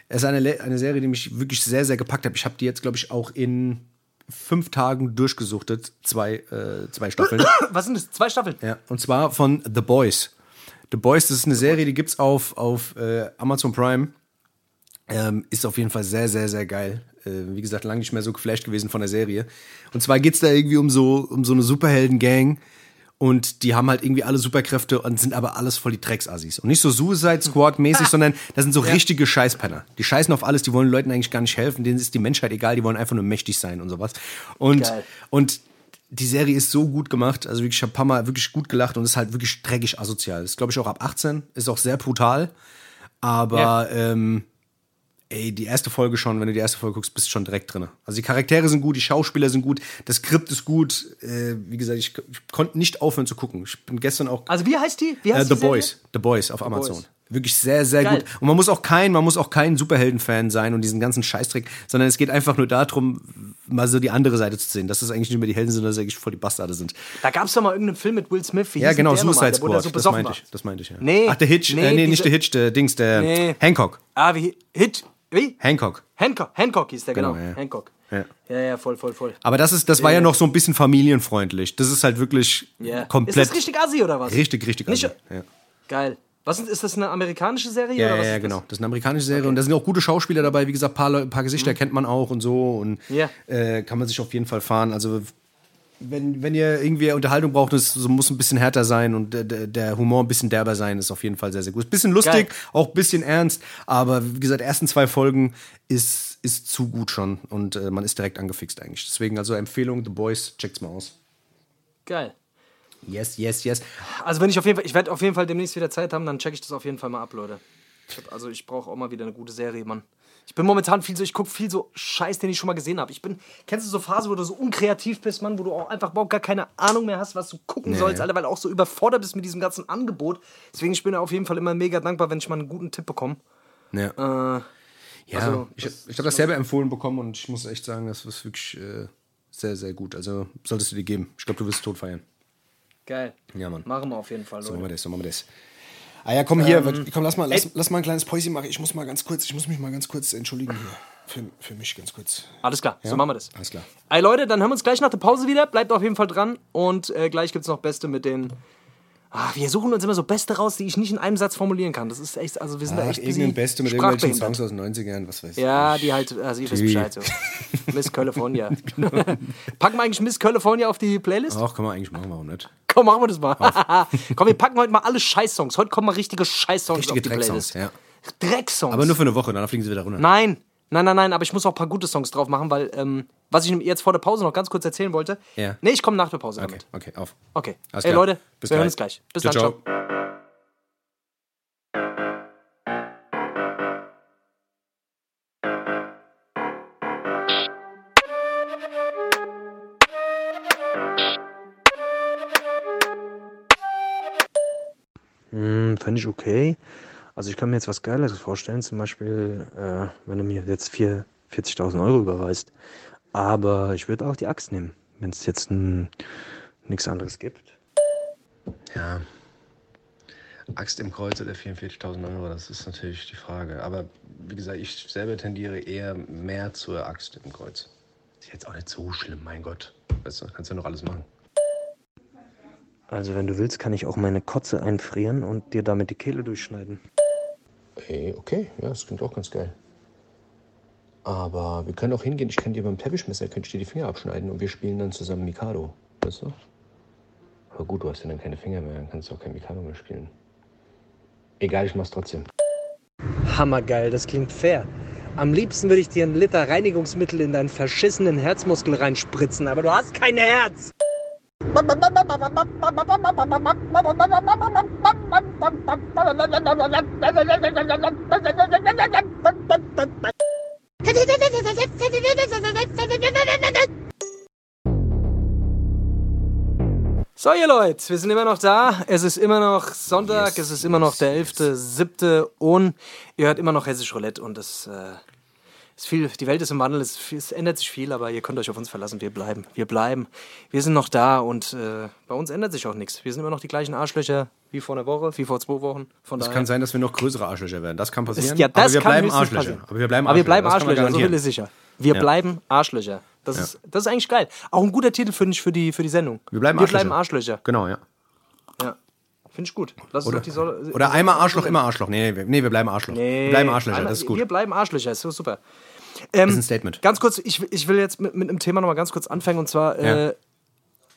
es ist eine, eine Serie, die mich wirklich sehr, sehr gepackt hat. Ich habe die jetzt, glaube ich, auch in fünf Tagen durchgesuchtet. Zwei, äh, zwei Staffeln.
Was sind das? Zwei Staffeln.
ja. Und zwar von The Boys. The Boys, das ist eine Serie, die gibt's auf, auf äh, Amazon Prime. Ähm, ist auf jeden Fall sehr, sehr, sehr geil. Äh, wie gesagt, lange nicht mehr so geflasht gewesen von der Serie. Und zwar geht's da irgendwie um so, um so eine Superhelden-Gang. Und die haben halt irgendwie alle Superkräfte und sind aber alles voll die Drecksassis. Und nicht so Suicide Squad-mäßig, sondern das sind so richtige Scheißpenner. Die scheißen auf alles, die wollen Leuten eigentlich gar nicht helfen, denen ist die Menschheit egal, die wollen einfach nur mächtig sein und sowas. Und,
Geil.
und die Serie ist so gut gemacht, also wirklich, ich habe ein paar Mal wirklich gut gelacht und ist halt wirklich dreckig asozial. Ist, glaube ich, auch ab 18, ist auch sehr brutal. Aber
Ja.
ähm, ey, die erste Folge schon, wenn du die erste Folge guckst, bist du schon direkt drin. Also die Charaktere sind gut, die Schauspieler sind gut, das Skript ist gut. Äh, wie gesagt, ich, ich konnte nicht aufhören zu gucken. Ich bin gestern auch
Also wie heißt die? Wie
äh,
heißt
The
die Serie?
Boys, The Boys auf Amazon.
Boys.
Wirklich sehr, sehr
Geil.
gut. Und man muss auch kein, man muss auch kein Superhelden-Fan sein und diesen ganzen Scheißtrick, sondern es geht einfach nur darum, mal so die andere Seite zu sehen, dass das eigentlich nicht mehr die Helden sind, sondern dass das eigentlich voll die Bastarde sind.
Da gab es doch mal irgendeinen Film mit Will Smith. Wie
Ja, genau, Suicide Squad.
so
das meinte ich. Das meinte ich, ja.
Nee,
Ach, der Hitch,
nee,
äh, nee, nicht der Hitch, der Dings, der
Nee.
Hancock.
Ah, wie Hit. Wie?
Hancock.
Hancock. Hancock hieß der, genau.
Genau, ja.
Hancock.
Ja.
Ja, ja, voll, voll, voll.
Aber das ist, das war ja noch so ein bisschen familienfreundlich. Das ist halt wirklich
Ja.
komplett.
Ist das richtig Assi oder was?
richtig, richtig. Assi. ja.
Geil. Was ist, ist das eine amerikanische Serie?
Ja,
oder
ja,
was
ja, genau.
Das?
Das ist eine amerikanische Serie und da sind auch gute Schauspieler dabei. Wie gesagt, ein paar, paar Gesichter kennt man auch und so. Und
Ja.
äh, kann man sich auf jeden Fall fahren. Also, wenn, wenn ihr irgendwie Unterhaltung braucht, es so muss ein bisschen härter sein und der- Humor ein bisschen derber sein, ist auf jeden Fall sehr, sehr gut. Ist ein bisschen lustig,
Geil.
auch ein bisschen ernst, aber wie gesagt, die ersten zwei Folgen ist, ist zu gut schon und äh, man ist direkt angefixt eigentlich. Deswegen also Empfehlung, The Boys, checkt's mal aus.
Geil.
Yes, yes, yes.
Also wenn ich auf jeden Fall, ich werde auf jeden Fall demnächst wieder Zeit haben, dann checke ich das auf jeden Fall mal ab, Leute. Ich hab, also ich brauche auch mal wieder eine gute Serie, Mann. Ich bin momentan viel so, ich gucke viel so Scheiß, den ich schon mal gesehen habe. Ich bin, kennst du so Phase, wo du so unkreativ bist, Mann, wo du auch einfach überhaupt gar keine Ahnung mehr hast, was du gucken
Nee.
sollst, Alter, weil du auch so überfordert bist mit diesem ganzen Angebot. Deswegen ich bin auf jeden Fall immer mega dankbar, wenn ich mal einen guten Tipp bekomme.
Ja.
Äh,
Ja,
Also,
ich, ich habe das selber empfohlen bekommen und ich muss echt sagen, das ist wirklich äh, sehr, sehr gut. Also solltest du dir geben. Ich glaube, du wirst tot feiern.
geil.
Ja, Mann.
Machen wir auf jeden Fall,
So
Leute.
machen wir das, so machen wir das. Ah ja, komm hier,
Ähm,
komm, lass mal, lass, lass mal ein kleines Päuschen machen. Ich muss mal ganz kurz, ich muss mich mal ganz kurz entschuldigen hier. Für, für mich ganz kurz.
Alles klar, so machen wir das.
Alles klar.
Ey Leute, dann hören wir uns gleich nach der Pause wieder. Bleibt auf jeden Fall dran. Und äh, gleich gibt es noch Beste mit den. Ah, wir suchen uns immer so Beste raus, die ich nicht in einem Satz formulieren kann. Das ist echt, also wir sind da
Ach,
echt
irgendein Beste mit irgendwelchen. Songs aus den 90ern, was weiß ich.
Ja, die halt, also ihr wisst Bescheid so. Miss California.
Genau.
packen wir eigentlich Miss California auf die Playlist?
Ach, kann man eigentlich machen, warum nicht?
Komm, machen wir das mal. Komm, wir packen heute mal alle Scheißsongs. Heute kommen mal richtige Scheißsongs
Richtige
auf die
Drecksongs,
Playlist.
ja.
Drecksongs.
Aber nur für eine Woche, danach fliegen sie wieder runter.
Nein, Nein, nein, nein, aber ich muss auch ein paar gute Songs drauf machen, weil, ähm, was ich jetzt vor der Pause noch ganz kurz erzählen wollte.
Ja.
Nee, ich komme nach der Pause
Okay,
damit.
okay, auf.
Okay.
Alles
Ey,
klar.
Leute,
Bis
wir hören
gleich.
uns gleich. Bis
Ciao,
dann, ciao.
ciao.
Hm, Fände ich okay. Also ich kann mir jetzt was Geileres vorstellen, zum Beispiel, äh, wenn du mir jetzt vier- 40.000 Euro überweist. Aber ich würde auch die Axt nehmen, wenn es jetzt nichts anderes gibt.
Ja. Axt im Kreuz oder 44.000 Euro, das ist natürlich die Frage. Aber wie gesagt, ich selber tendiere eher mehr zur Axt im Kreuz. Ist jetzt auch nicht so schlimm, mein Gott. Weißt du, kannst ja noch alles machen.
Also wenn du willst, kann ich auch meine Kotze einfrieren und dir damit die Kehle durchschneiden.
Ey, okay, ja, das klingt auch ganz geil. Aber wir können auch hingehen, ich kann dir beim Teppichmesser, könnte ich dir die Finger abschneiden und wir spielen dann zusammen Mikado. Weißt du? Aber gut, du hast ja dann keine Finger mehr, dann kannst du auch kein Mikado mehr spielen. Egal, ich mach's trotzdem.
Hammergeil, das klingt fair. Am liebsten würde ich dir einen Liter Reinigungsmittel in deinen verschissenen Herzmuskel reinspritzen, aber du hast kein Herz.
So, ihr Leute, wir sind immer noch da. Es ist immer noch Sonntag, es ist immer noch der 11.7. und ihr hört immer noch Hessisch Roulette und das äh, viel, die Welt ist im Wandel, es, es ändert sich viel, aber ihr könnt euch auf uns verlassen, wir bleiben, wir bleiben. Wir sind noch da und äh, bei uns ändert sich auch nichts. Wir sind immer noch die gleichen Arschlöcher wie vor einer Woche, wie vor zwei Wochen. Von
Es kann sein, dass wir noch größere Arschlöcher werden. Das kann passieren.
Ja, das
aber wir
kann
bleiben Arschlöcher.
passieren.
Aber wir bleiben
Aber wir bleiben
man
Arschlöcher, so viel ist sicher. Wir
Ja.
bleiben Arschlöcher. Das, ist, das ist eigentlich geil. Auch ein guter Titel, finde ich, für die, für die Sendung.
Wir bleiben
wir
Arschlöcher.
bleiben Arschlöcher.
Genau, ja.
Ja. Finde ich gut. Lass uns
Oder,
doch die Soll
oder einmal Arschloch, immer Arschloch. Nee, wir, nee, wir bleiben Arschloch.
Nee,
wir bleiben Arschlöcher,
einmal-
das ist gut.
Wir bleiben Arschlöcher, ist super.
das ist ein Statement.
Ganz kurz, ich, ich will jetzt mit, mit einem Thema nochmal ganz kurz anfangen und zwar
Ja.
äh,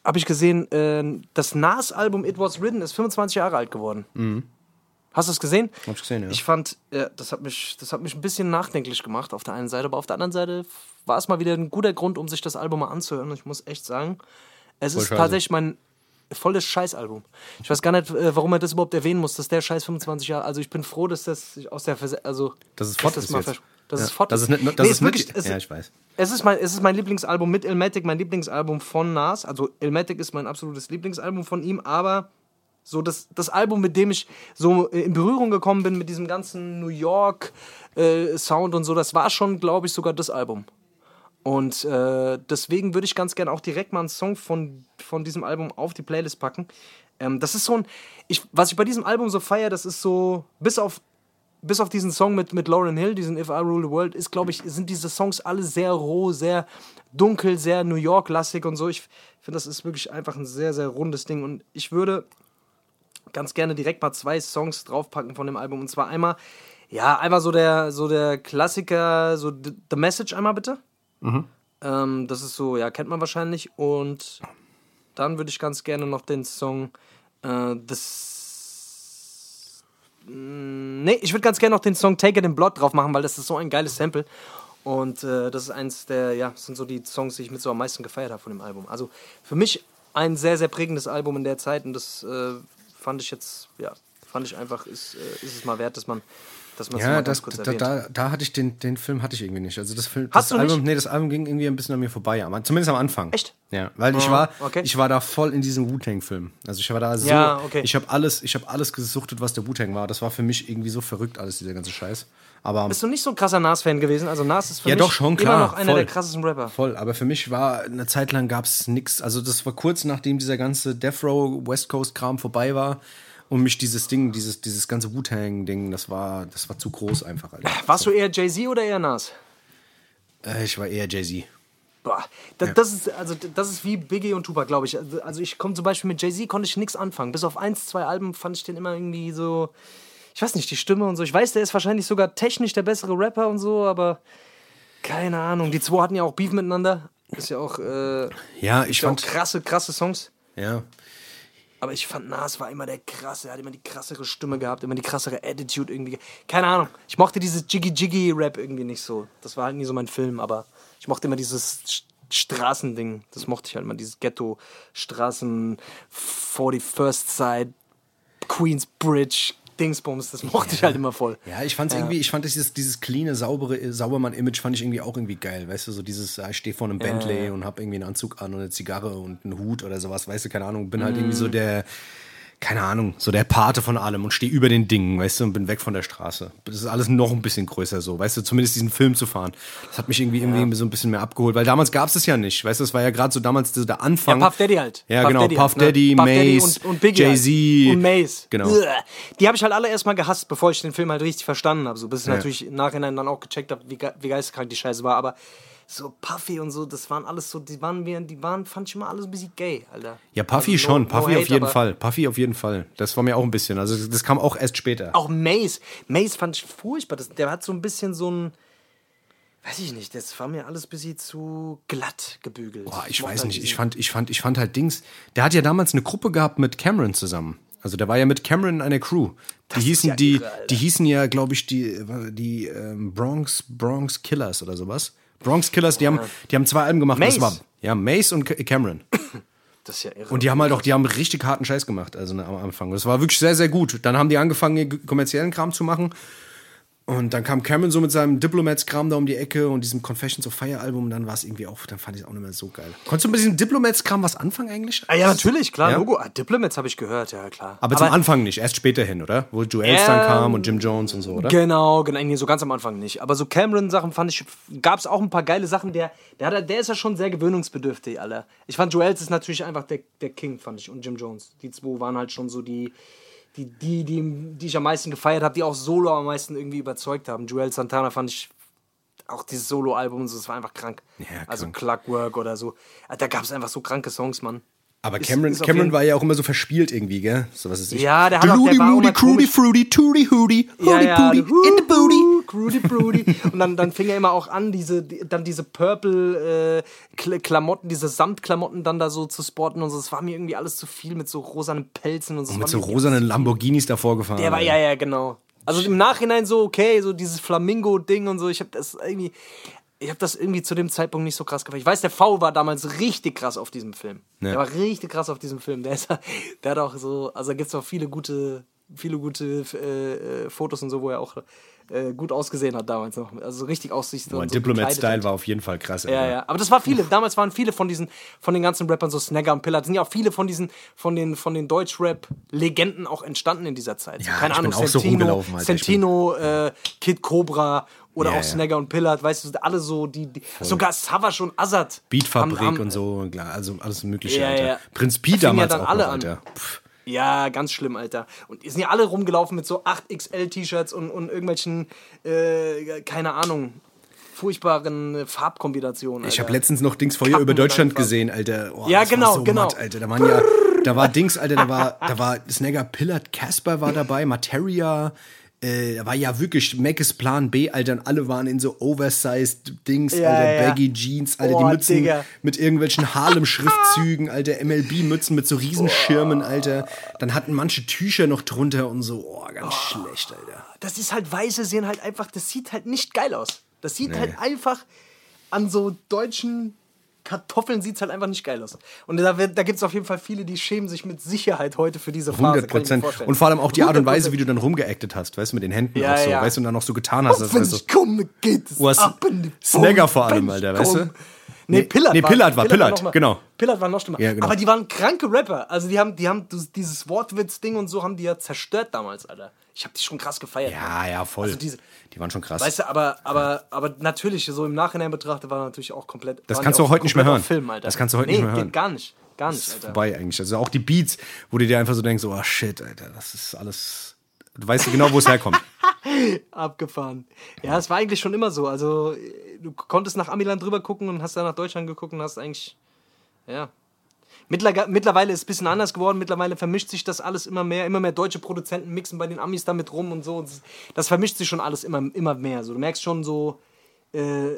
habe ich gesehen, äh, das Nas-Album It Was Written ist 25 Jahre alt geworden. Hast du es gesehen?
Mhm. Hab ich gesehen, ja.
Ich fand, ja, das, hat mich, das hat mich ein bisschen nachdenklich gemacht auf der einen Seite, aber auf der anderen Seite war es mal wieder ein guter Grund, um sich das Album mal anzuhören. Und ich muss echt sagen, es ist
scheiße.
tatsächlich mein volles Scheißalbum. Ich weiß gar nicht, äh, warum er das überhaupt erwähnen muss, dass der Scheiß 25 Jahre, also ich bin froh, dass das aus der, Verse also
es
dass
fort
das
ist
mal
jetzt.
dass
Ja.
es fort
Das ist nicht- das
Nee,
ist nicht-
wirklich, es,
ja, ich weiß.
Es ist, mein, es ist mein Lieblingsalbum mit Ilmatic, mein Lieblingsalbum von Nas. Also Ilmatic ist mein absolutes Lieblingsalbum von ihm, aber so das, das Album, mit dem ich so in Berührung gekommen bin, mit diesem ganzen New York äh, Sound und so, das war schon, glaube ich, sogar das Album. Und äh, deswegen würde ich ganz gerne auch direkt mal einen Song von, von diesem Album auf die Playlist packen. Ähm, das ist so ein, ich, was ich bei diesem Album so feiere, das ist so, bis auf, bis auf diesen Song mit, mit Lauren Hill, diesen If I Rule the World, ist, glaube ich, sind diese Songs alle sehr roh, sehr dunkel, sehr New York-lastig und so. Ich finde, das ist wirklich einfach ein sehr, sehr rundes Ding. Und ich würde ganz gerne direkt mal zwei Songs draufpacken von dem Album. Und zwar einmal, ja, einmal so der, so der Klassiker, so The The Message einmal bitte. Ähm, das ist so, ja, kennt man wahrscheinlich. Und dann würde ich ganz gerne noch den Song äh, das. Mm, Nee, ich würde ganz gerne noch den Song Take It in Blood drauf machen, weil das ist so ein geiles Sample. Und äh, das ist eins der, ja, sind so die Songs, die ich mit so am meisten gefeiert habe von dem Album. Also für mich ein sehr, sehr prägendes Album in der Zeit und das äh, fand ich jetzt, ja, fand ich einfach, ist, äh, ist es mal wert, dass man dass man
Ja, das,
kurz
da, da, da hatte ich den, den Film hatte ich irgendwie nicht. Also das Film,
Hast
das
du nicht?
Album, nee, das Album ging irgendwie ein bisschen an mir vorbei, aber zumindest am Anfang.
Echt?
Ja, weil ich
Ah,
war,
okay.
ich war da voll in diesem Wu-Tang-Film. Also ich war da so,
Ja, okay.
ich habe alles, ich habe alles gesuchtet, was der Wu-Tang war. Das war für mich irgendwie so verrückt alles dieser ganze Scheiß. Aber
Bist du nicht so ein krasser Nas-Fan gewesen? Also Nas ist für
Ja,
mich
doch, schon, klar,
immer noch einer
voll.
der krassesten Rapper.
Voll, aber für mich war eine Zeit lang gab es nichts. Also das war kurz nachdem dieser ganze Death Row West Coast Kram vorbei war und mich dieses Ding, dieses dieses ganze Wu-Tang Ding, das war das war zu groß einfach. Alter.
Warst du eher Jay-Z oder eher Nas?
Äh, ich war eher Jay Z.
Boah, das, das, ist, also, das ist wie Biggie und Tupac, glaube ich. Also, ich komme zum Beispiel mit Jay-Z, konnte ich nichts anfangen. Bis auf eins, zwei Alben fand ich den immer irgendwie so, ich weiß nicht, die Stimme und so. Ich weiß, der ist wahrscheinlich sogar technisch der bessere Rapper und so, aber keine Ahnung. Die zwei hatten ja auch Beef miteinander. Ist ja auch, äh,
Ja, ich
ist ja auch
fand
krasse, krasse Songs.
Ja.
Aber ich fand Nas war immer der krasse, er hat immer die krassere Stimme gehabt, immer die krassere Attitude irgendwie. Keine Ahnung. Ich mochte dieses Jiggy Jiggy Rap irgendwie nicht so. Das war halt nie so mein Film, aber ich mochte immer dieses Straßending. Das mochte ich halt immer, dieses Ghetto, Straßen, 41st Side, Queensbridge, Dingsbums, das mochte ich halt immer voll.
Ja, ich fand's irgendwie, ich fand dieses, dieses cleane, saubere äh, Saubermann-Image fand ich irgendwie auch irgendwie geil. Weißt du, so dieses, ah, ich stehe vor einem Bentley und hab irgendwie einen Anzug an und eine Zigarre und einen Hut oder sowas, weißt du, keine Ahnung, bin halt irgendwie
Mhm.
so der, keine Ahnung, so der Pate von allem und stehe über den Dingen, weißt du, und bin weg von der Straße. Das ist alles noch ein bisschen größer so, weißt du, zumindest diesen Film zu fahren. Das hat mich irgendwie, irgendwie so ein bisschen mehr abgeholt, weil damals gab's es ja nicht, weißt du, das war ja gerade so damals so der Anfang.
Ja, Puff Daddy halt.
Ja,
Puff
genau,
Daddy
Puff
halt, ne?
Daddy,
Puff Daddy
Mace,
und, und Biggie halt.
Jay-Z.
Und Mace.
Genau.
Die habe ich halt alle erstmal gehasst, bevor ich den Film halt richtig verstanden habe. So bis ich
Ja.
natürlich im Nachhinein dann auch gecheckt habe, wie, ge wie geisteskrank die Scheiße war. Aber so Puffy und so, das waren alles so, die waren mir, die waren, fand ich immer alles ein bisschen gay, Alter.
Ja, Puffy
Also no-
schon,
no
Puffy
hate,
auf jeden Fall. Puffy auf jeden Fall. Das war mir auch ein bisschen. Also das kam auch erst später.
Auch Mace. Mace fand ich furchtbar. Das, der hat so ein bisschen so ein. Weiß ich nicht, das war mir alles ein bisschen zu glatt gebügelt.
Boah, ich weiß
halt
nicht. Ich fand, ich fand, ich fand halt Dings. Der hat ja damals eine Gruppe gehabt mit Cameron zusammen. Also der war ja mit Cameron in einer Crew. Die hießen
ja
die,
irre,
die hießen ja, glaube ich, die, die ähm, Bronx Bronx Killers oder sowas. Bronx Killers. Die haben, die haben zwei Alben gemacht. Das
Mace.
war ja Mace und Ca- Cameron.
Das ist ja irre.
Und die haben halt auch, die haben richtig harten Scheiß gemacht, also ne, am Anfang. Das war wirklich sehr, sehr gut. Dann haben die angefangen, kommerziellen Kram zu machen. Und dann kam Cameron so mit seinem Diplomats-Kram da um die Ecke und diesem Confessions of Fire-Album. Und dann war es irgendwie auch, dann fand ich es auch nicht mehr so geil. Konntest du mit diesem Diplomats-Kram was anfangen eigentlich?
ah, ja, natürlich, klar,
Ja?
Logo. Ah, Diplomats habe ich gehört, ja, klar.
Aber, zum Anfang nicht, erst später hin, oder? Wo Joel dann
Ähm,
kam und Jim Jones und so, oder?
Genau, genau, nee, so ganz am Anfang nicht. Aber so Cameron-Sachen fand ich, gab es auch ein paar geile Sachen. Der, der, der ist ja schon sehr gewöhnungsbedürftig, Alter. Ich fand Joels ist natürlich einfach der, der King, fand ich, und Jim Jones. Die zwei waren halt schon so die, die, die, die, die ich am meisten gefeiert habe, die auch solo am meisten irgendwie überzeugt haben. Joel Santana fand ich auch dieses Solo-Album, und so, das war einfach krank.
Ja,
also
krank.
Clockwork oder so. Da gab es einfach so kranke Songs, Mann.
Aber
Ist-
Cameron,
ist auf
Cameron war ja auch immer so verspielt irgendwie, gell? So was ist ich.
Ja, der hat auch- der war
Rudy. Fruity, Tooty, Hooty, Hooty,
ja,
Pooty, in the booty.
Rudy Brody. Und dann, dann fing er immer auch an, diese, die, dann diese Purple äh, diese Samtklamotten dann da so zu sporten und so. Das war mir irgendwie alles zu viel mit so rosanen Pelzen und so. Das
Mit
war
so rosanen. Lamborghinis davor gefahren.
Der war, ja, ja, genau. Also im Nachhinein so, okay, so dieses Flamingo-Ding und so. Ich habe das irgendwie. Ich habe das irgendwie zu dem Zeitpunkt nicht so krass gefallen. Ich weiß, der V war damals richtig krass auf diesem Film.
Ja.
Der war richtig krass auf diesem Film. Der, ist, der hat auch so, also da gibt es auch viele gute, viele gute äh, äh, Fotos und so, wo er auch äh, gut ausgesehen hat damals noch. Also so richtig aussicht.
Boah,
und so
Diplomat-Style war auf jeden Fall krass.
Ja, ja. Aber das war viele. Damals waren viele von diesen, von den ganzen Rappern, so Snagger und Pillar, sind ja auch viele von diesen, von den, von den Deutschrap-Legenden auch entstanden in dieser Zeit.
Ja,
Keine Ahnung,
auch so
Santino, äh, Kid Cobra oder
Ja,
auch
ja.
Snagger und Pillard, weißt du, alle so, die, die sogar Savage und Azad.
Beatfabrik
haben- haben-
und so, klar, also alles mögliche,
Ja.
Prinz Pi
fingen ja
damals
dann
auch
alle
noch,
an.
Alter. Pff.
Ja, ganz schlimm, Alter. Und die sind ja alle rumgelaufen mit so 8XL-T-Shirts und, und irgendwelchen, äh, keine Ahnung, furchtbaren Farbkombinationen.
Ich
Alter.
habe letztens noch Dings Feuer über Deutschland
einfach.
gesehen, Alter. Oh,
Ja, genau,
so
genau.
Matt, Alter. Da waren ja, da war Dings, Alter, da war, da war Snagger Pillard, Casper war dabei, Materia, äh, da war ja wirklich Mackes Plan B, Alter, und alle waren in so oversized Dings,
Ja,
Alter,
ja.
Baggy Jeans, Alter,
Oh,
die Mützen
Digga.
mit irgendwelchen Harlem-Schriftzügen, Alter, MLB-Mützen mit so Riesenschirmen, Alter. Dann hatten manche Tücher noch drunter und so, oh, ganz schlecht, Alter.
das ist halt, Weiße sehen halt einfach, das sieht halt nicht geil aus. Das sieht halt einfach an so deutschen Kartoffeln sieht es halt einfach nicht geil aus. Und da, wird- da gibt es auf jeden Fall viele, die schämen sich mit Sicherheit heute für diese Phase.
100
kann ich mir
Prozent. Und vor allem auch die Art und Weise,
100%.
wie du dann rumgeactet hast, weißt du, mit den Händen
Ja,
auch so,
ja.
weißt du, und dann noch so getan hast. Als
wenn ich komme, geht es
Oh,
ab in die
Snagger vor allem, Alter, weißt du?
Nee, Pillard
nee,
war,
Pillard war, Pillard,
mal-
genau.
Pillard war noch schlimmer.
Ja, genau.
Aber die waren kranke Rapper. Also die haben, die haben dieses Wortwitz-Ding und so haben die ja zerstört damals, Alter. Ich habe die schon krass gefeiert.
Ja, ja, voll.
Also diese-
die waren schon krass.
Weißt du, aber, aber, aber natürlich, so im Nachhinein betrachtet, war natürlich auch komplett.
Das kannst du heute nicht mehr hören.
Film, Alter.
Das kannst du heute
nee,
nicht mehr hören.
Geht gar nicht. Gar nicht, Alter.
vorbei eigentlich. Also auch die Beats, wo du dir einfach so denkst, oh shit, Alter, das ist alles. Du weißt genau, wo es herkommt.
Abgefahren. Ja, es war eigentlich schon immer so. Also, du konntest nach Amiland drüber gucken und hast dann nach Deutschland geguckt und hast eigentlich. Ja. Mittler- Mittlerweile ist es ein bisschen anders geworden. Mittlerweile vermischt sich das alles immer mehr. Immer mehr deutsche Produzenten mixen bei den Amis damit rum und so. Das- vermischt sich schon alles immer, immer mehr. So, du merkst schon so. Äh,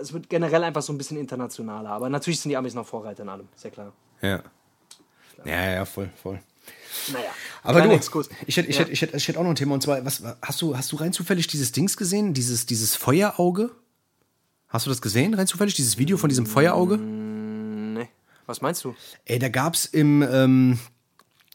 es wird generell einfach so ein bisschen internationaler. Aber natürlich sind die Amis noch Vorreiter in allem. Ja klar.
Ja. Ja, ja, voll, voll.
Naja,
Aber du,
Exkurs.
ich hätte, ich,
Ja.
hätte, ich, hätte, ich hätte auch noch ein Thema und zwar, was, hast du, hast du rein zufällig dieses Dings gesehen? Dieses, dieses Feuerauge? Hast du das gesehen, rein zufällig? Dieses Video von diesem Feuerauge?
Nee. Was meinst du?
Ey, da gab's im, ähm,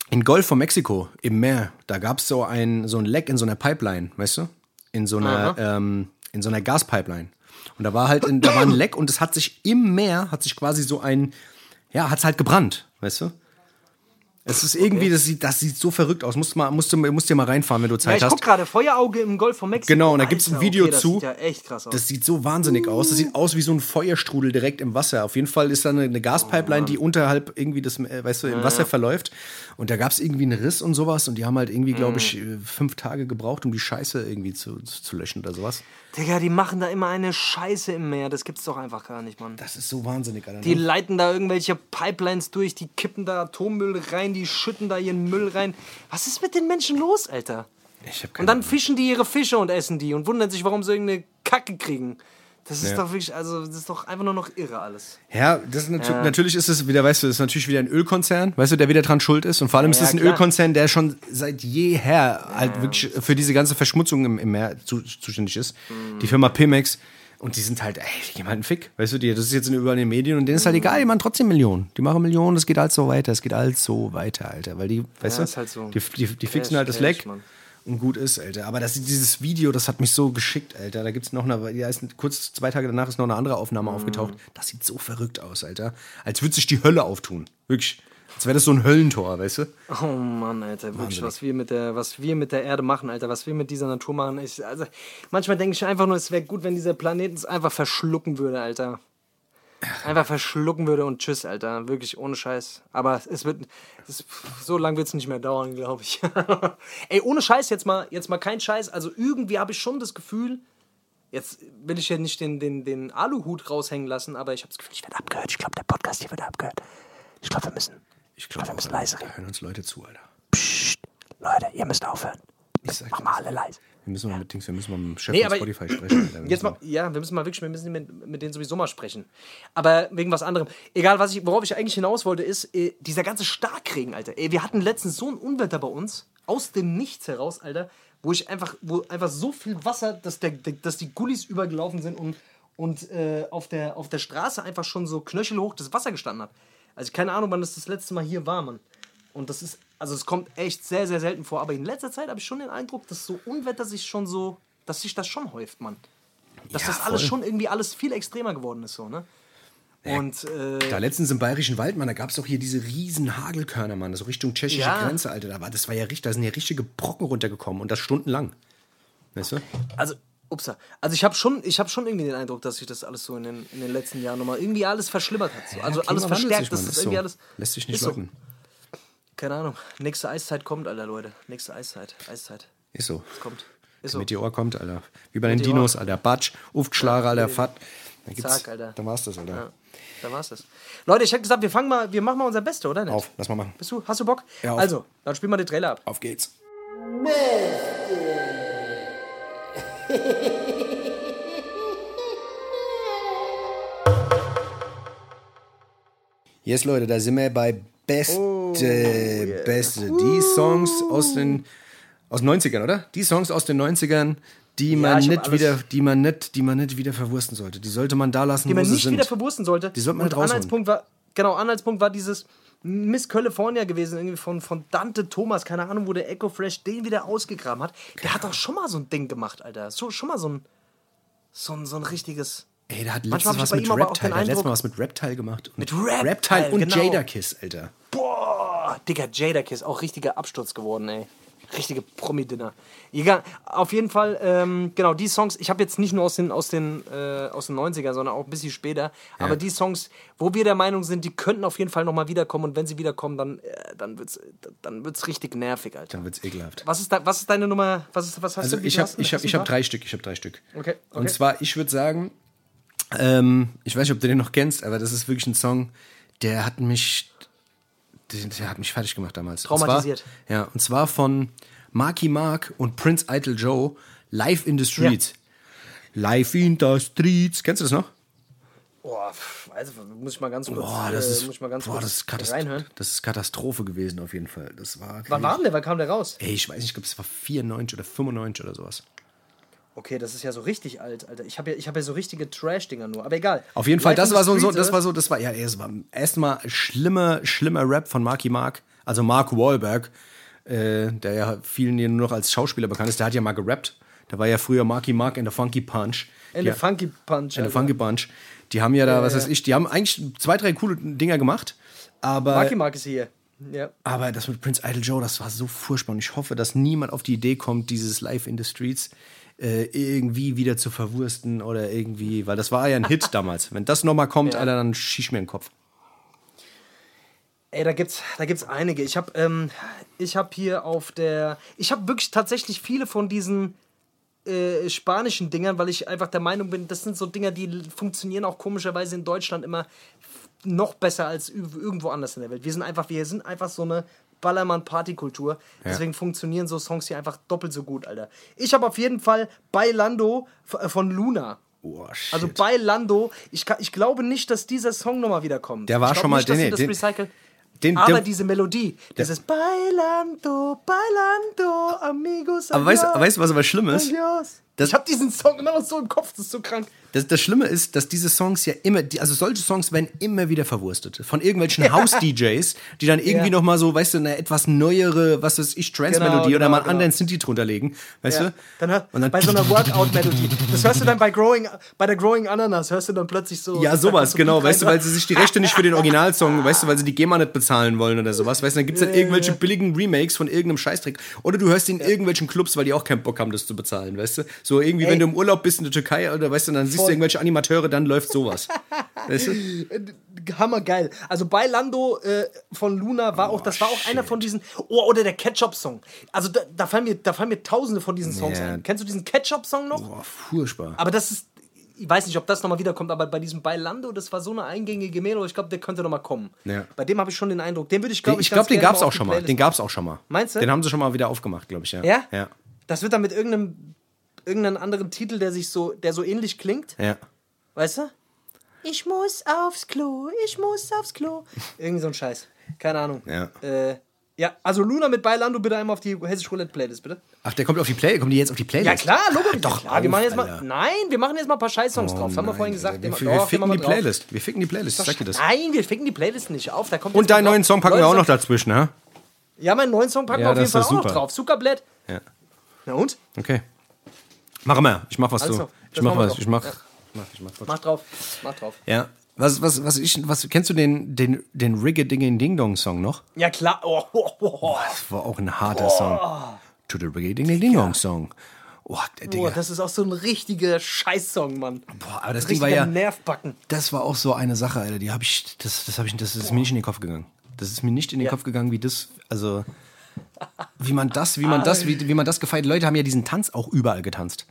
in Golf von Mexiko, im Meer, da gab's so ein, so ein Leck in so einer Pipeline, weißt du? In so einer, ähm, in so einer Gaspipeline. Und da war halt, in, da war ein Leck und es hat sich im Meer, hat sich quasi so ein, ja, hat's halt gebrannt, weißt du? Es ist irgendwie, das sieht, das sieht so verrückt aus. Musst, mal, musst, du, musst dir mal reinfahren, wenn du
Ja,
Zeit
ich guck
hast.
gerade, Feuerauge im Golf von Mexiko.
Genau, und da gibt's ein
Alter,
Video
okay, das
zu.
Sieht ja echt krass aus.
Das sieht so wahnsinnig aus. Das sieht aus wie so ein Feuerstrudel direkt im Wasser. Auf jeden Fall ist da eine, eine Gaspipeline, die unterhalb irgendwie das, äh, weißt du, im Wasser verläuft. Und da gab es irgendwie einen Riss und sowas. Und die haben halt irgendwie, glaube ich, äh, fünf Tage gebraucht, um die Scheiße irgendwie zu, zu löschen oder sowas.
Digga, die machen da immer eine Scheiße im Meer. Das gibt's doch einfach gar nicht, Mann.
Das ist so wahnsinnig, Alter.
Die
ne?
leiten da irgendwelche Pipelines durch, die kippen da Atommüll rein, die schütten da ihren Müll rein. Was ist mit den Menschen los, Alter?
Ich hab keine
Und dann
Ahnung.
fischen die ihre Fische und essen die und wundern sich, warum sie irgendeine Kacke kriegen. Das ist
Ja.
doch wirklich, also das ist doch einfach nur noch irre alles.
Ja, das ist natu natürlich ist es wieder, weißt du, das ist natürlich wieder ein Ölkonzern, weißt du, der wieder dran schuld ist. Und vor allem ist
Ja,
es ein
klar.
Ölkonzern, der schon seit jeher halt wirklich für diese ganze Verschmutzung im, im Meer zu, zuständig ist.
Mhm.
Die Firma Pimex. Und die sind halt, ey, die geben halt einen Fick. Weißt du, die, das ist jetzt überall in den Medien und denen ist halt
Mhm.
egal, die machen trotzdem Millionen. Die machen Millionen, es geht halt so weiter, es geht halt so weiter, Alter. Weil die, weißt
Ja,
du,
ist halt so.
die, die, die fixen
Cash,
halt das
Cash,
Leck
Mann.
Und gut ist, Alter. Aber das, dieses Video, das hat mich so geschickt, Alter. Da gibt's noch eine, ja, ist kurz zwei Tage danach ist noch eine andere
Mhm.
Aufnahme aufgetaucht. Das sieht so verrückt aus, Alter. Als würde sich die Hölle auftun. Wirklich. Als wäre das so ein Höllentor, weißt du?
Oh Mann, Alter, wirklich, was wir, mit der, was wir mit der Erde machen, Alter, was wir mit dieser Natur machen. Ich, also, manchmal denke ich einfach nur, es wäre gut, wenn dieser Planet uns einfach verschlucken würde, Alter. Einfach verschlucken würde und tschüss, Alter. Wirklich ohne Scheiß. Aber es wird. Es, so lange wird es nicht mehr dauern, glaube ich. Ey, ohne Scheiß, jetzt mal, jetzt mal kein Scheiß. Also irgendwie habe ich schon das Gefühl, jetzt will ich ja nicht den, den, den Aluhut raushängen lassen, aber ich habe das Gefühl, ich werde abgehört. Ich glaube, der Podcast hier wird abgehört. Ich glaube, wir müssen.
Ich glaube,
wir müssen leise
da
reden.
hören uns Leute zu, Alter.
Psst, Leute, ihr müsst aufhören.
Ich sag
Mach mal alle leise.
Wir müssen mal mit Dings, wir müssen mal mit dem Chef
Nee,
von Spotify sprechen. Alter.
Jetzt mal, ja, wir müssen mal wirklich, wir müssen mit, mit denen sowieso mal sprechen. Aber wegen was anderem. Egal, was ich, worauf ich eigentlich hinaus wollte, ist äh, dieser ganze Starkregen, Alter. Ey, wir hatten letztens so ein Unwetter bei uns, aus dem Nichts heraus, Alter, wo ich einfach, wo einfach so viel Wasser, dass, der, der, dass die Gullis übergelaufen sind und, und äh, auf, der, auf der Straße einfach schon so knöchelhoch das Wasser gestanden hat. Also keine Ahnung, wann das das letzte Mal hier war, Mann. Und das ist, also es kommt echt sehr, sehr selten vor. Aber in letzter Zeit habe ich schon den Eindruck, dass so Unwetter sich schon so, dass sich das schon häuft, Mann. Dass
Ja,
das alles
voll.
schon irgendwie alles viel extremer geworden ist, so, ne? Und äh,
Da letztens im Bayerischen Wald, Mann, da gab es doch hier diese riesen Hagelkörner, Mann, so Richtung tschechische
Ja.
Grenze, Alter. Da, war, das war ja richtig, da sind ja richtige Brocken runtergekommen und das stundenlang. Weißt du?
also, upsa. Also ich habe schon, ich habe schon irgendwie den Eindruck, dass sich das alles so in den, in den letzten Jahren nochmal irgendwie alles verschlimmert hat. So. Also
Ja,
alles verstärkt.
sich,
das
Mann,
ist irgendwie
so.
alles.
Lässt sich nicht
ist so. Keine Ahnung. Nächste Eiszeit kommt, Alter, Leute. Nächste Eiszeit. Eiszeit.
Ist so.
Kommt. Ist so.
Meteor kommt, Alter. Wie bei den
Meteor.
Dinos, Alter. Batsch, aufgeschlagen, Alter, Fahrt. Dann gibt's,
Zack, Alter.
Dann war's das, Alter.
Ja, da war's das. Leute, ich hätte gesagt, wir fangen mal, wir machen mal unser Beste, oder nicht?
Auf, lass mal machen.
Bist du, hast du Bock?
Ja, auf.
Also, dann spielen wir den Trailer ab.
Auf geht's. Yes, Leute, da sind wir bei Beste,
Oh,
Beste. Die Songs aus den, aus den 90ern, oder? Die Songs aus den 90ern, die man,
hab
nicht wieder, die, man nicht, die man nicht wieder verwursten sollte. Die sollte man da lassen,
die
wo
man
sie
nicht
sind.
wieder verwursten sollte.
Die sollte man
Und
nicht.
Anhaltspunkt war, genau, Anhaltspunkt war dieses Miss California gewesen, irgendwie von, von Dante Thomas, keine Ahnung, wo der Echo Fresh den wieder ausgegraben hat. Der hat doch schon mal so ein Ding gemacht, Alter. So, schon mal so ein, so ein, so ein richtiges.
Ey, der hat letztens was mit Reptile. Der letztes Mal was mit Reptile gemacht.
Mit Reptile,
Reptile und
genau.
Jadakiss, Alter.
Boah, Digga, Jadakiss, auch richtiger Absturz geworden, ey. Richtige Promi-Dinner. Egal, auf jeden Fall, ähm, genau, die Songs, ich habe jetzt nicht nur aus den, aus, den, äh, aus den 90ern, sondern auch ein bisschen später, aber die Songs, wo wir der Meinung sind, die könnten auf jeden Fall nochmal wiederkommen und wenn sie wiederkommen, dann, äh, dann wird es dann wird's richtig nervig, Alter.
Dann wird's ekelhaft.
Was ist, da, was ist deine Nummer, was, ist, was hast
Also
du?
ich habe ich hab, ich hab drei Stück, ich habe drei Stück.
Okay, okay.
Und zwar, ich würde sagen, ähm, ich weiß nicht, ob du den noch kennst, aber das ist wirklich ein Song, der hat mich, der, hat mich fertig gemacht damals.
Traumatisiert.
Und zwar, ja, und zwar von Marky Mark und Prince Idol Joe, Live in the Streets. Live in the Streets. Kennst du das noch?
Boah, also muss ich mal ganz kurz,
Boah, das
äh,
ist,
muss ich mal ganz
boah,
kurz
das ist, Katast
reinhören.
das ist Katastrophe gewesen auf jeden Fall. Das war.
Wann war denn der? Wann kam der raus?
Ey, ich weiß nicht, ich glaube, es war 94 oder 95 oder sowas.
Okay, das ist ja so richtig alt, Alter. Ich habe ja, ich hab ja so richtige Trash-Dinger nur. Aber egal.
Auf jeden Fall, das war so, so, das war so, das war, ja, war erstmal schlimmer, schlimmer Rap von Marky Mark, also Mark Wahlberg, äh, der ja vielen hier nur noch als Schauspieler bekannt ist, der hat ja mal gerappt. Der war ja früher Marky Mark in the Funky Punch.
In the Funky Punch.
in the. Funky Bunch. Die haben ja da, was weiß ich, die haben eigentlich zwei, drei coole Dinger gemacht, aber,
Marky Mark ist hier. Ja.
aber das mit Prince Idol Joe, das war so furchtbar und ich hoffe, dass niemand auf die Idee kommt, dieses Live in the Streets äh, irgendwie wieder zu verwursten oder irgendwie, weil das war ja ein Hit damals. Wenn das nochmal kommt,
Ja.
Alter, dann schieß mir den Kopf.
Ey, da gibt's, da gibt's einige. Ich habe ähm, ich hab hier auf der. Ich habe wirklich tatsächlich viele von diesen äh, spanischen Dingern, weil ich einfach der Meinung bin, das sind so Dinger, die funktionieren auch komischerweise in Deutschland immer noch besser als irgendwo anders in der Welt. Wir sind einfach, wir sind einfach so eine Ballermann-Partykultur. Deswegen funktionieren so Songs hier einfach doppelt so gut, Alter. Ich habe auf jeden Fall Bailando f- äh, von Luna.
Oh.
Also Bailando, ich, kann, ich glaube nicht, dass dieser Song nochmal wiederkommt.
Der war
ich
schon mal-
nicht, das
den-
recyceln.
den-
Aber
der-
diese Melodie, dieses Bailando, Bailando, Amigos.
aber weißt du, was aber schlimm ist?
adios.
Das-
ich habe diesen Song immer noch so im Kopf, das ist so krank.
Das, das Schlimme ist, dass diese Songs ja immer, die, also solche Songs werden immer wieder verwurstet. Von irgendwelchen House-DJs, die dann irgendwie
Ja.
noch mal so, weißt du, eine etwas neuere, was weiß ich, Trance-Melodie
Genau,
oder
genau,
mal einen
genau.
anderen Synthi drunter legen. Weißt
Ja.
du?
Dann,
Und dann-
bei so einer Workout-Melodie. Das hörst du dann bei Growing, bei der Growing Ananas, hörst du dann plötzlich so.
Ja, sowas,
so
genau. Weißt du, weil sie sich die Rechte nicht für den Originalsong, weißt du, weil sie die GEMA nicht bezahlen wollen oder sowas. Weißt du, dann gibt's dann irgendwelche billigen Remakes von irgendeinem Scheißtrick. Oder du hörst die in irgendwelchen Clubs, weil die auch keinen Bock haben, das zu bezahlen, weißt du? So irgendwie,
Ey.
wenn du im Urlaub bist in der Türkei oder weißt du, dann siehst
Voll.
du irgendwelche Animateure, dann läuft sowas. weißt du?
Hammergeil. Also bei Lando äh, von Luna war auch, das war auch einer von diesen. Oh, oder der Ketchup-Song. Also da, da, fallen mir, da fallen mir tausende von diesen Songs
Ja.
ein. Kennst du diesen Ketchup-Song noch?
Boah, furchtbar.
Aber das ist. Ich weiß nicht, ob das nochmal wiederkommt, aber bei diesem Bailando, das war so eine eingängige Melo, ich glaube, der könnte nochmal kommen.
Ja.
Bei dem habe ich schon den Eindruck. Den würde ich, glaube
ich
ich,
glaube, den gab's
mal
auch schon mal. Den gab's auch schon mal.
Meinst du?
Den haben sie schon mal wieder aufgemacht, glaube ich, ja.
Ja?
Ja.
Das wird dann mit irgendeinem, irgendeinem anderen Titel, der sich so, der so ähnlich klingt.
Ja.
Weißt du? Ich muss aufs Klo, ich muss aufs Klo. Irgendwie so ein Scheiß. Keine Ahnung.
Ja.
Äh, ja, also Luna mit Bailando bitte einmal auf die Hessisch Roulette Playlist, bitte.
Ach, der kommt auf die Play, kommen die jetzt auf die Playlist?
Ja klar, Logo.
doch
ja, wir
auf,
machen jetzt mal.
Alter.
Nein, wir machen jetzt mal ein paar Scheiß-Songs drauf. Das haben wir vorhin gesagt.
Wir,
Den-
wir,
doch,
wir ficken die
wir drauf.
Playlist. Wir ficken die Playlist, ich sag dir das.
Nein, wir ficken die Playlist nicht auf. Da kommt
Und deinen neuen
drauf.
Song packen wir auch noch dazwischen, ne?
Ja, meinen neuen Song packen
Ja,
wir auf jeden Fall auch noch
super.
drauf. Zuckerblät.
Ja.
Na und?
Okay. Mach mal. Ich mach was
Also,
du. Ich mach was. Ich mach.
Ja.
Mach, ich mach was.
Mach drauf. Mach drauf.
Ja. Was, was, was ich, was, kennst du den, den, den Rigge Ding Ding Dong Song noch?
Ja, klar. Oh, oh, oh, oh.
Das war auch ein harter Song. To the Rigge Ding Ding Dong Song. Oh, der
Boah, das ist auch so ein richtiger Scheißsong, Mann.
Boah, aber das Ding war ja,
Nervbacken.
das war auch so eine Sache, Alter, die habe ich, das, das habe ich, das ist mir nicht in den Kopf gegangen. Das ist mir nicht in den
Ja.
Kopf gegangen, wie das, also, wie man das, wie man das, wie, wie man das gefeiert. Leute haben ja diesen Tanz auch überall getanzt.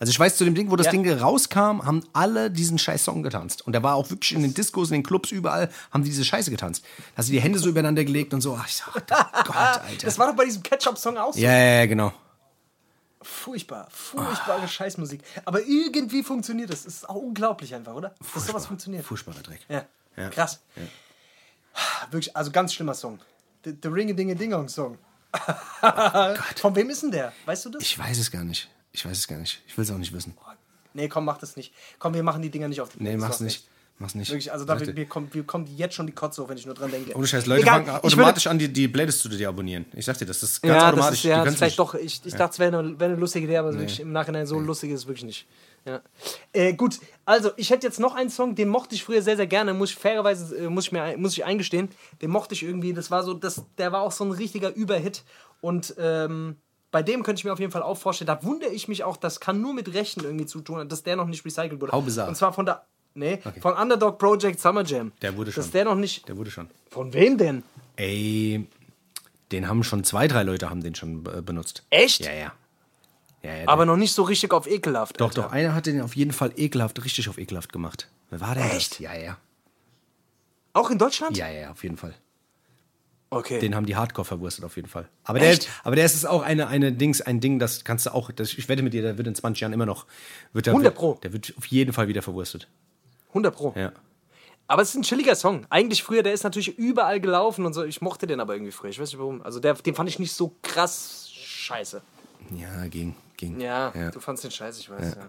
Also ich weiß, zu dem Ding, wo das
Ja.
Ding rauskam, haben alle diesen scheiß Song getanzt. Und der war auch wirklich in den Diskos, in den Clubs, überall haben die diese Scheiße getanzt. Da hast du die Hände so übereinander gelegt und so. Ach, ich sag, Gott, Alter.
Das war doch bei diesem Ketchup-Song auch so.
ja, ja, ja, genau.
Furchtbar, furchtbare Scheißmusik. Aber irgendwie funktioniert das. Es ist auch unglaublich einfach, oder? Dass sowas funktioniert.
Furchtbarer Dreck.
Ja.
Ja.
Krass. Wirklich, also ganz schlimmer Song. The, the Ringe Dinge Dingong Song. Von wem ist denn der? Weißt du das?
Oh Ich weiß es gar nicht. Ich weiß es gar nicht. Ich will es auch nicht wissen.
nee, komm, mach das nicht. Komm, wir machen die Dinger nicht auf die
Nee,
Playlist,
mach's nicht. Mach's nicht.
Wirklich, also da mir, kommt, mir kommt jetzt schon die Kotze hoch, wenn ich nur dran denke.
Ohne Scheiß, Leute
Egal,
fangen automatisch an, die, die Playlist zu dir abonnieren. Ich sag dir das. Das ist ganz
ja, das
automatisch.
ist
Die
ja
können's
vielleicht
nicht.
doch. Ich, ich dachte, es wäre eine, wäre eine lustige Idee, aber wirklich im Nachhinein so lustig ist es wirklich nicht. Ja. Äh, gut, also ich hätte jetzt noch einen Song, den mochte ich früher sehr, sehr gerne, muss ich fairerweise, äh, muss ich mir muss ich eingestehen. Den mochte ich irgendwie, das war so, das, der war auch so ein richtiger Überhit. Und ähm, bei dem könnte ich mir auf jeden Fall auch vorstellen, da wundere ich mich auch, das kann nur mit Rechten irgendwie zu tun haben, dass der noch nicht recycelt wurde.
Bizarre.
Und zwar von der. Nee, von Underdog Project Summer Jam.
Der wurde schon.
Dass der noch nicht.
Der wurde schon.
Von wem denn?
Ey, den haben schon zwei, drei Leute haben den schon äh, benutzt.
Echt?
Ja, ja. Ja, ja
Aber noch nicht so richtig auf ekelhaft.
doch,
Alter.
doch, einer hat den auf jeden Fall ekelhaft, richtig auf ekelhaft gemacht. Wer war denn
Echt?
das? Ja, ja.
Auch in Deutschland?
Ja, ja, auf jeden Fall.
Okay.
Den haben die Hardcore verwurstet auf jeden Fall. Aber der,
Echt?
aber der ist auch eine, eine Dings, ein Ding, das kannst du auch, das, ich wette mit dir, der wird in 20 Jahren immer noch, wird der,
100 Pro.
Der wird auf jeden Fall wieder verwurstet.
100 Pro.
Ja.
Aber es ist ein chilliger Song. Eigentlich früher, der ist natürlich überall gelaufen und so. Ich mochte den aber irgendwie früher. Ich weiß nicht warum. Also der, den fand ich nicht so krass scheiße.
Ja, ging, ging.
Ja,
Ja.
du fandst den scheiße, ich weiß. Ja.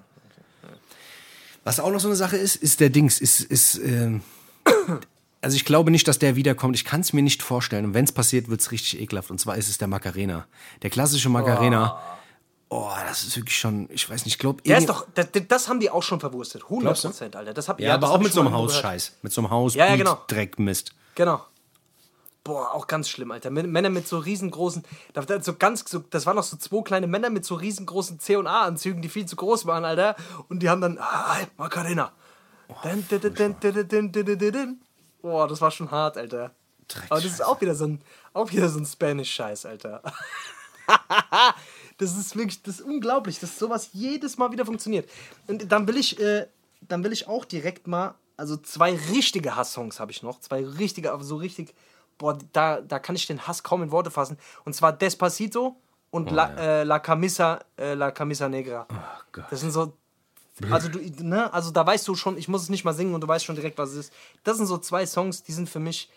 Was auch noch so eine Sache ist, ist der Dings, ist, ist, ähm, also ich glaube nicht, dass der wiederkommt. Ich kann es mir nicht vorstellen. Und wenn es passiert, wird es richtig ekelhaft. Und zwar ist es der Macarena. Der klassische Macarena. Oh, das ist wirklich schon, ich weiß nicht, ich glaube
Der ist doch, das, das haben die auch schon verwurstet. 100
Glaubst du?
Prozent, Alter. Das hab,
Ja, aber
das
auch
hab
mit so einem. Hausscheiß. Mit so einem Haus,
Ja, ja, genau.
Dreck, Mist.
Genau. Boah, auch ganz schlimm, Alter. Männer mit so riesengroßen, so ganz, so, das waren noch so zwei kleine Männer mit so riesengroßen C&A-Anzügen, die viel zu groß waren, Alter. Und die haben dann, ah, hi, Macarena. Boah, das war schon hart, Alter. Aber das ist auch wieder so ein, auch wieder so ein Spanish-Scheiß, Alter. das ist wirklich, das ist unglaublich, dass sowas jedes Mal wieder funktioniert. Und dann will ich, äh, dann will ich auch direkt mal, also zwei richtige Hass-Songs habe ich noch, zwei richtige, aber so richtig boah, da, da kann ich den Hass kaum in Worte fassen. Und zwar Despacito und La, äh, La Camisa, äh, La Camisa Negra.
Gott.
Das sind so, also du, ne, also da weißt du schon, ich muss es nicht mal singen und du weißt schon direkt, was es ist. Das sind so zwei Songs, die sind für mich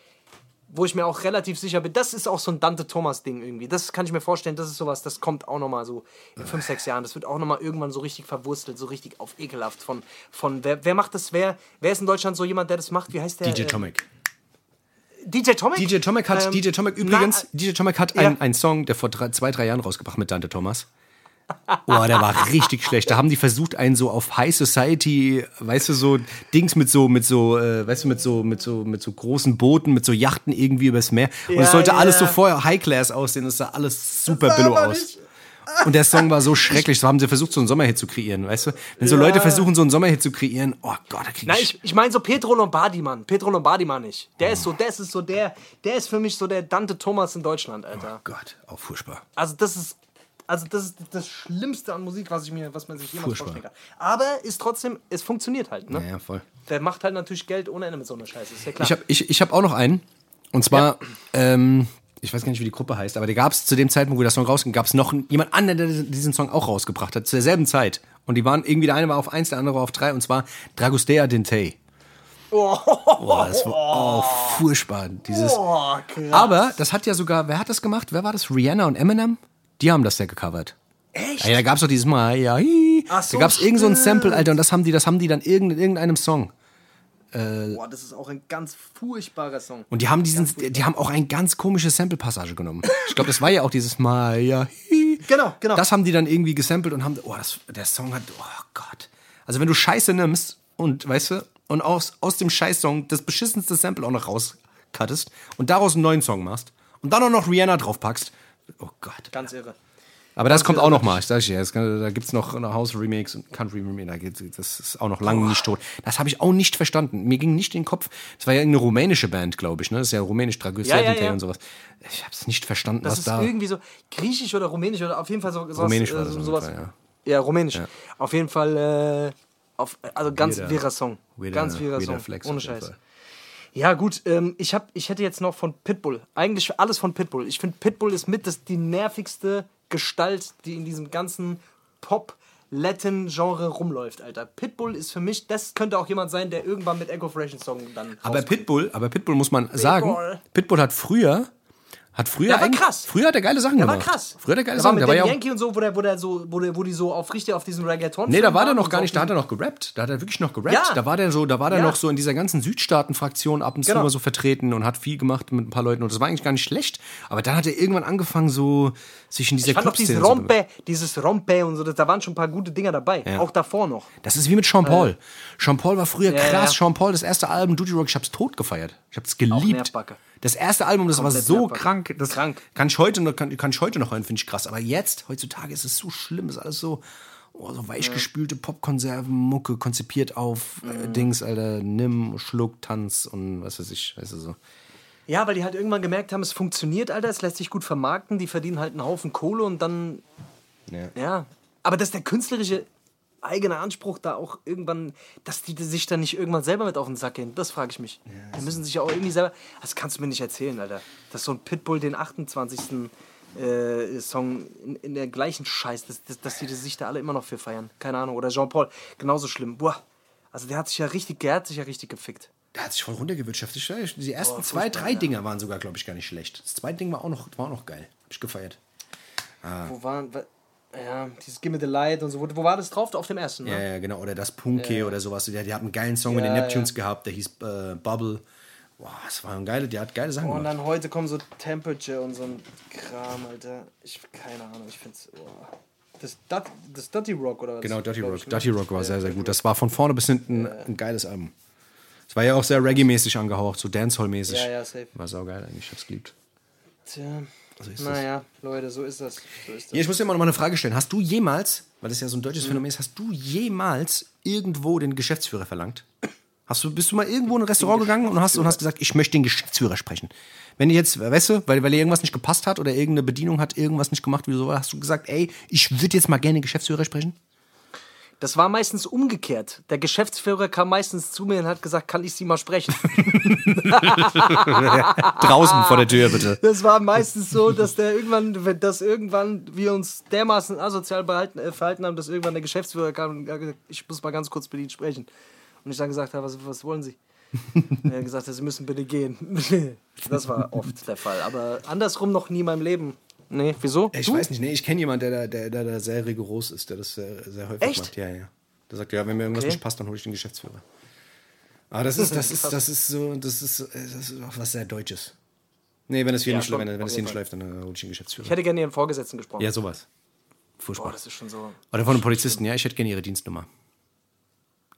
wo ich mir auch relativ sicher bin, das ist auch so ein Dante Thomas Ding irgendwie. Das kann ich mir vorstellen, das ist sowas, das kommt auch nochmal so in fünf, sechs Jahren. Das wird auch nochmal irgendwann so richtig verwurstelt, so richtig auf ekelhaft von, von wer, wer macht das, wer, wer ist in Deutschland so jemand, der das macht? Wie heißt der?
DJ
Äh,
Tomic.
DJ Tomic?
DJ Tomic hat,
Ähm,
DJ Tomic übrigens,
na,
DJ Tomic hat
ja.
einen, Song, der vor drei, zwei, drei Jahren rausgebracht mit Dante Thomas. Boah, der war richtig schlecht. Da haben die versucht, einen so auf High Society, weißt du, so Dings mit so, mit so, äh, weißt du, mit so, mit so, mit so großen Booten, mit so Yachten irgendwie übers Meer. Und
Ja,
es sollte
ja.
alles so vorher High Class aussehen. Es sah alles super
sah
billo
aber
aus.
nicht-
Und der Song war so schrecklich. So haben sie versucht, so einen Sommerhit zu kreieren, weißt du? Wenn so
Ja.
Leute versuchen, so einen Sommerhit zu kreieren, oh Gott, da krieg
Nein,
ich.
ich, ich meine so Pedro Lombardi, Mann. Pedro Lombardi, Mann nicht. Der ist so, der ist so der, der ist für mich so der Dante Thomas in Deutschland, Alter.
Gott, auch furchtbar.
Also das ist, also das ist das Schlimmste an Musik, was ich mir, was man sich jemals
Furchtbar.
vorstellen kann. Aber ist trotzdem, es funktioniert halt, ne?
Ja, ja, voll.
Der macht halt natürlich Geld ohne Ende mit so einer Scheiße, ist ja klar.
Ich habe ich, ich hab auch noch einen. Und zwar, ähm, ich weiß gar nicht, wie die Gruppe heißt, aber der gab es zu dem Zeitpunkt, wo der Song rausging, gab es noch einen- jemand anderen, der diesen- Song auch rausgebracht hat, zu derselben Zeit. Und die waren irgendwie, der eine war auf eins, der andere war auf drei, und zwar Dragostea Dinte. Boah, das war oh, furchtbar. Dieses.
Krass.
Aber das hat ja sogar, wer hat das gemacht? Wer war das? Rihanna und Eminem? Die haben das ja gecovert.
Echt?
Ja, da gab es doch dieses Mal, ja, hi.
Ach so,
da gab es irgend so ein. Sample, Alter, und das haben die, das haben die dann in irgendeinem Song.
Boah, das ist auch ein ganz furchtbarer Song.
Und die haben diesen, die haben auch ein ganz komisches Sample-Passage genommen. Ich glaube, das war ja auch dieses Maya.
Genau, genau.
Das haben die dann irgendwie gesampelt und haben, oh, das, der Song hat, oh Gott. Also wenn du Scheiße nimmst und, weißt du, und aus, aus dem Scheiß-Song das beschissenste Sample auch noch rauscuttest und daraus einen neuen Song machst und dann auch noch Rihanna draufpackst, oh Gott.
Ganz irre.
Aber das kommt auch noch mal, ich sag dir, es kann- da gibt's noch eine House-Remix und Country-Remix, da geht's- das ist auch noch lange nicht tot. Das habe ich auch nicht verstanden. Mir ging nicht in den Kopf, das war ja eine rumänische Band, glaube ich, ne? Das ist ja rumänisch, Dragostea
Ja, ja, ja.
und sowas. Ich habe es nicht verstanden,
Das
was
ist
da...
irgendwie so griechisch oder rumänisch oder auf jeden Fall so sowas.
Rumänisch war
äh,
das jeden
sowas.
Fall, ja.
Ja, rumänisch. Auf jeden Fall, äh, auf, also ganz
Weirder-
wirrer Song.
weirder-
ganz wirrer Song.
Flex
Ohne Scheiß.
Fall.
Ja, gut, ähm, ich, hab, ich hätte jetzt noch von Pitbull. Eigentlich alles von Pitbull. Ich finde, Pitbull ist mit das, die nervigste Gestalt, die in diesem ganzen Pop-Latin-Genre rumläuft, Alter. Pitbull ist für mich, das könnte auch jemand sein, der irgendwann mit Echo Fresh Song dann.
Aber. Pitbull, aber Pitbull muss man sagen, Pitbull hat früher, hat früher
Der war krass.
Früher hat er geile Sachen
Der war
gemacht.
krass.
Früher hat er geile
der war
Sachen.
mit
Der war ja auch,
Yankee und so, wo, der, wo, der so, wo, der, wo die so auf richtig auf diesem Reggaeton
Nee, da war der noch gar
so
nicht, da hat er noch gerappt. Da hat er wirklich noch gerappt.
Ja.
Da war der so, da war der
Ja.
noch so in dieser ganzen Südstaaten-Fraktion ab und zu
Genau.
mal so vertreten und hat viel gemacht mit ein paar Leuten und das war eigentlich gar nicht schlecht. Aber dann hat er irgendwann angefangen, so sich in dieser
Ich fand auch dieses. Rompe, dieses Rompe und so, da waren schon ein paar gute Dinger dabei. Auch davor noch.
Das ist wie mit Sean Paul. Sean Paul war früher
Ja,
krass.
ja.
Sean Paul, das erste Album, Duty Rock, ich hab's tot gefeiert. Ich hab's geliebt.
Nervbacke.
Das erste Album, das
Komplett
war so krank. Das
Krank.
Kann ich heute noch, kann, kann ich heute noch hören, finde ich krass. Aber jetzt, heutzutage ist es so schlimm, ist alles so, oh, so weichgespülte Popkonserven, Mucke, konzipiert auf äh,
Mhm.
Dings, Alter, nimm, schluck, tanz und was weiß ich, weißt du so.
Ja, weil die halt irgendwann gemerkt haben, es funktioniert, Alter, es lässt sich gut vermarkten, die verdienen halt einen Haufen Kohle und dann.
Ja.
Ja. Aber dass der künstlerische eigene Anspruch da auch irgendwann, dass die sich dann nicht irgendwann selber mit auf den Sack gehen, das frage ich mich. die müssen sich ja auch irgendwie selber. Das kannst du mir nicht erzählen, Alter. Dass so ein Pitbull den 28. Äh, Song in, in der gleichen Scheiß, dass, dass, dass die sich da alle immer noch für feiern. Keine Ahnung. Oder Jean-Paul, genauso schlimm. Boah. Also der hat sich ja richtig, der hat sich ja richtig gefickt.
Der hat sich voll runtergewirtschaftet. Die ersten zwei, drei Dinger waren sogar, glaube ich, gar nicht schlecht. Das zweite Ding war auch noch, war auch noch geil. Hab ich gefeiert.
Wo waren, wa- ja, dieses Gimme the Light und so. Wo, wo war das drauf? Auf dem ersten, ne?
Ja, ja, genau. Oder das Punke oder sowas. Der, die hat einen geilen Song mit den
Ja,
Neptunes gehabt, der hieß äh, Bubble. Boah, das war ein geiler, der hat geile Sachen
Oh, und dann heute kommen so Temperature und so ein Kram, Alter. Ich, keine Ahnung, ich find's, oh. Das, Dut- das Dirty Rock oder was?
Genau, Dirty Rock.
ich, ne?
Dirty Rock war
Ja,
sehr, sehr gut. Das war von vorne bis hinten ein geiles Album. Es war ja auch sehr Reggae-mäßig angehaucht, so Dancehall-mäßig.
Ja, ja, safe.
War saugeil eigentlich, ich hab's geliebt.
Tja,
So ist das.
naja, Leute, so ist das. So ist das.
Ja, ich muss dir mal noch mal eine Frage stellen. Hast du jemals, weil das ja so ein deutsches Phänomen ist, hast du jemals irgendwo den Geschäftsführer verlangt? Hast du, bist du mal irgendwo in ein Restaurant gegangen und hast, und hast gesagt, ich möchte den Geschäftsführer sprechen? Wenn ihr jetzt, weißt du, weil, weil ihr irgendwas nicht gepasst hat oder irgendeine Bedienung hat irgendwas nicht gemacht, wie so hast du gesagt, ey, ich würde jetzt mal gerne den Geschäftsführer sprechen?
Das war meistens umgekehrt. Der Geschäftsführer kam meistens zu mir und hat gesagt, kann ich Sie mal sprechen?
Draußen vor der Tür, bitte.
Das war meistens so, dass der irgendwann, dass irgendwann wir uns dermaßen asozial behalten, äh, verhalten haben, dass irgendwann der Geschäftsführer kam und gesagt, ich muss mal ganz kurz mit Ihnen sprechen. Und ich dann gesagt habe, was, was wollen Sie? Und er hat gesagt, Sie müssen bitte gehen. Das war oft der Fall. Aber andersrum noch nie in meinem Leben. Nee, wieso?
Ich
Du?
weiß nicht, nee, ich kenne jemanden, der, da- der, der, da sehr rigoros ist, der das sehr, sehr häufig
Echt?
macht. Ja, ja. Der sagt, ja, wenn mir irgendwas
Okay.
nicht passt, dann hole ich den Geschäftsführer. Aber das ist, das ist, das ist so, das ist, das ist auch was sehr Deutsches. Nee, wenn es hier
Ja,
nicht,
schon,
wenn, wenn es hier nicht läuft, dann äh, hole ich den Geschäftsführer.
Ich hätte gerne Ihren Vorgesetzten gesprochen.
ja, sowas.
Boah,
Furchtbar.
das ist schon so.
Oder von einem Polizisten, ja, ich hätte gerne ihre Dienstnummer.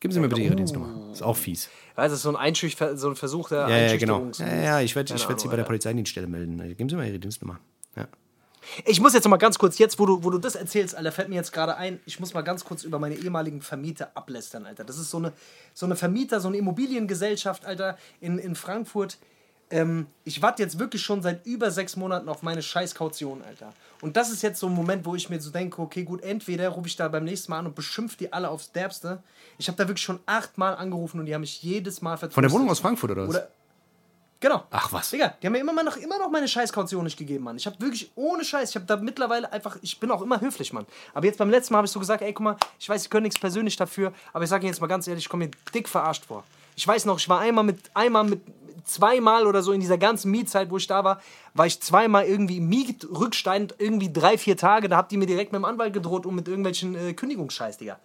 Geben Sie mir bitte Ihre Dienstnummer. Ist auch fies.
Das ist so ein, Einschüch so ein Versuch der
Ja, ja, genau. Ja, ja, ich werde werd Sie bei der. Polizeidienststelle melden. Geben Sie mal Ihre Dienstnummer.
Ich muss jetzt noch mal ganz kurz, jetzt wo du, wo du das erzählst, Alter, fällt mir jetzt gerade ein, ich muss mal ganz kurz über meine ehemaligen Vermieter ablästern, Alter. Das ist so eine, so eine Vermieter, so eine Immobiliengesellschaft, Alter, in, in Frankfurt. Ähm, ich warte jetzt wirklich schon seit über sechs Monaten auf meine scheiß Kaution, Alter. Und das ist jetzt so ein Moment, wo ich mir so denke, okay, gut, entweder rufe ich da beim nächsten Mal an und beschimpfe die alle aufs Derbste. Ich habe da wirklich schon achtmal angerufen und die haben mich jedes Mal vertröstet.
Von der Wohnung aus Frankfurt oder was?
Oder, Genau.
Ach, was?
Digga, die haben mir immer, noch, immer noch meine Scheißkaution nicht gegeben, Mann. Ich habe wirklich ohne Scheiß, ich habe da mittlerweile einfach, ich bin auch immer höflich, Mann. Aber jetzt beim letzten Mal habe ich so gesagt, ey, guck mal, ich weiß, ich können nichts persönlich dafür, aber ich sage Ihnen jetzt mal ganz ehrlich, ich komme mir dick verarscht vor. Ich weiß noch, ich war einmal mit, einmal mit, zweimal oder so in dieser ganzen Mietzeit, wo ich da war, war ich zweimal irgendwie im Mietrückstand, irgendwie drei, vier Tage, da habt ihr mir direkt mit dem Anwalt gedroht und mit irgendwelchen äh, Kündigungsscheiß, Digga.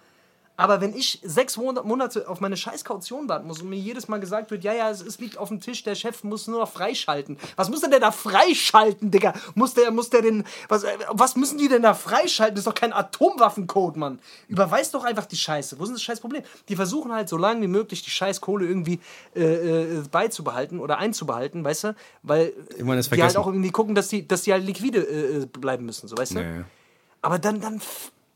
Aber wenn ich sechs Monat- Monate auf meine scheiß Kaution warten muss und mir jedes Mal gesagt wird, ja, ja, es, es liegt auf dem Tisch, der Chef muss nur noch freischalten. Was muss denn der da freischalten, Digga? Muss der, muss der denn, was, äh, was müssen die denn da freischalten? Das ist doch kein Atomwaffencode, Mann. Überweist doch einfach die Scheiße. Wo ist denn das scheiß Problem? Die versuchen halt so lange wie möglich die scheiß Kohle irgendwie äh, äh, beizubehalten oder einzubehalten, weißt du? Weil
Irgendwann
die halt auch irgendwie gucken, dass die, dass die halt liquide äh, äh, bleiben müssen, so, weißt du?
Ja.
Aber dann, dann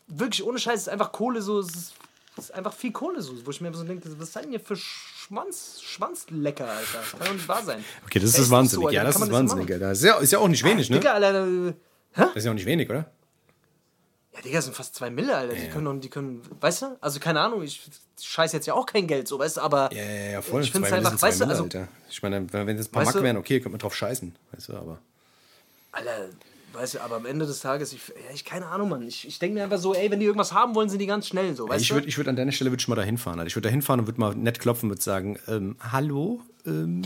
wirklich ohne Scheiß, ist einfach Kohle so, es ist, es ist einfach viel Kohle so, wo ich mir so denke, was seid denn ihr für Schwanz, Schwanzlecker, Alter? Das kann doch nicht wahr sein.
Okay, das
Ja,
ist wahnsinnig.
so,
ja, das ist wahnsinnig. Alter. Ist ja, ist ja auch nicht wenig, ne?
Digga, Alter, äh,
Das ist ja auch nicht wenig, oder?
ja, Digga, das sind fast zwei Mille, Alter. Die können, die können, weißt du? Also keine Ahnung, ich scheiß jetzt ja auch kein Geld, so, weißt du, aber
Ja, ja, ja, voll.
ich finde es einfach, weißt du, also,
Alter. Ich meine, wenn es ein paar
du-
wären, okay, könnte man drauf scheißen. Weißt du, aber.
Alter, weißt du, aber am Ende des Tages, ich, ja, ich keine Ahnung, Mann. Ich, ich denke mir einfach so, ey, wenn die irgendwas haben wollen, sind die ganz schnell, so, weißt
ich würde ich würd an deiner Stelle würd ich mal da hinfahren. Alter. Ich würde da hinfahren und würde mal nett klopfen und würde sagen, ähm, hallo? Ähm,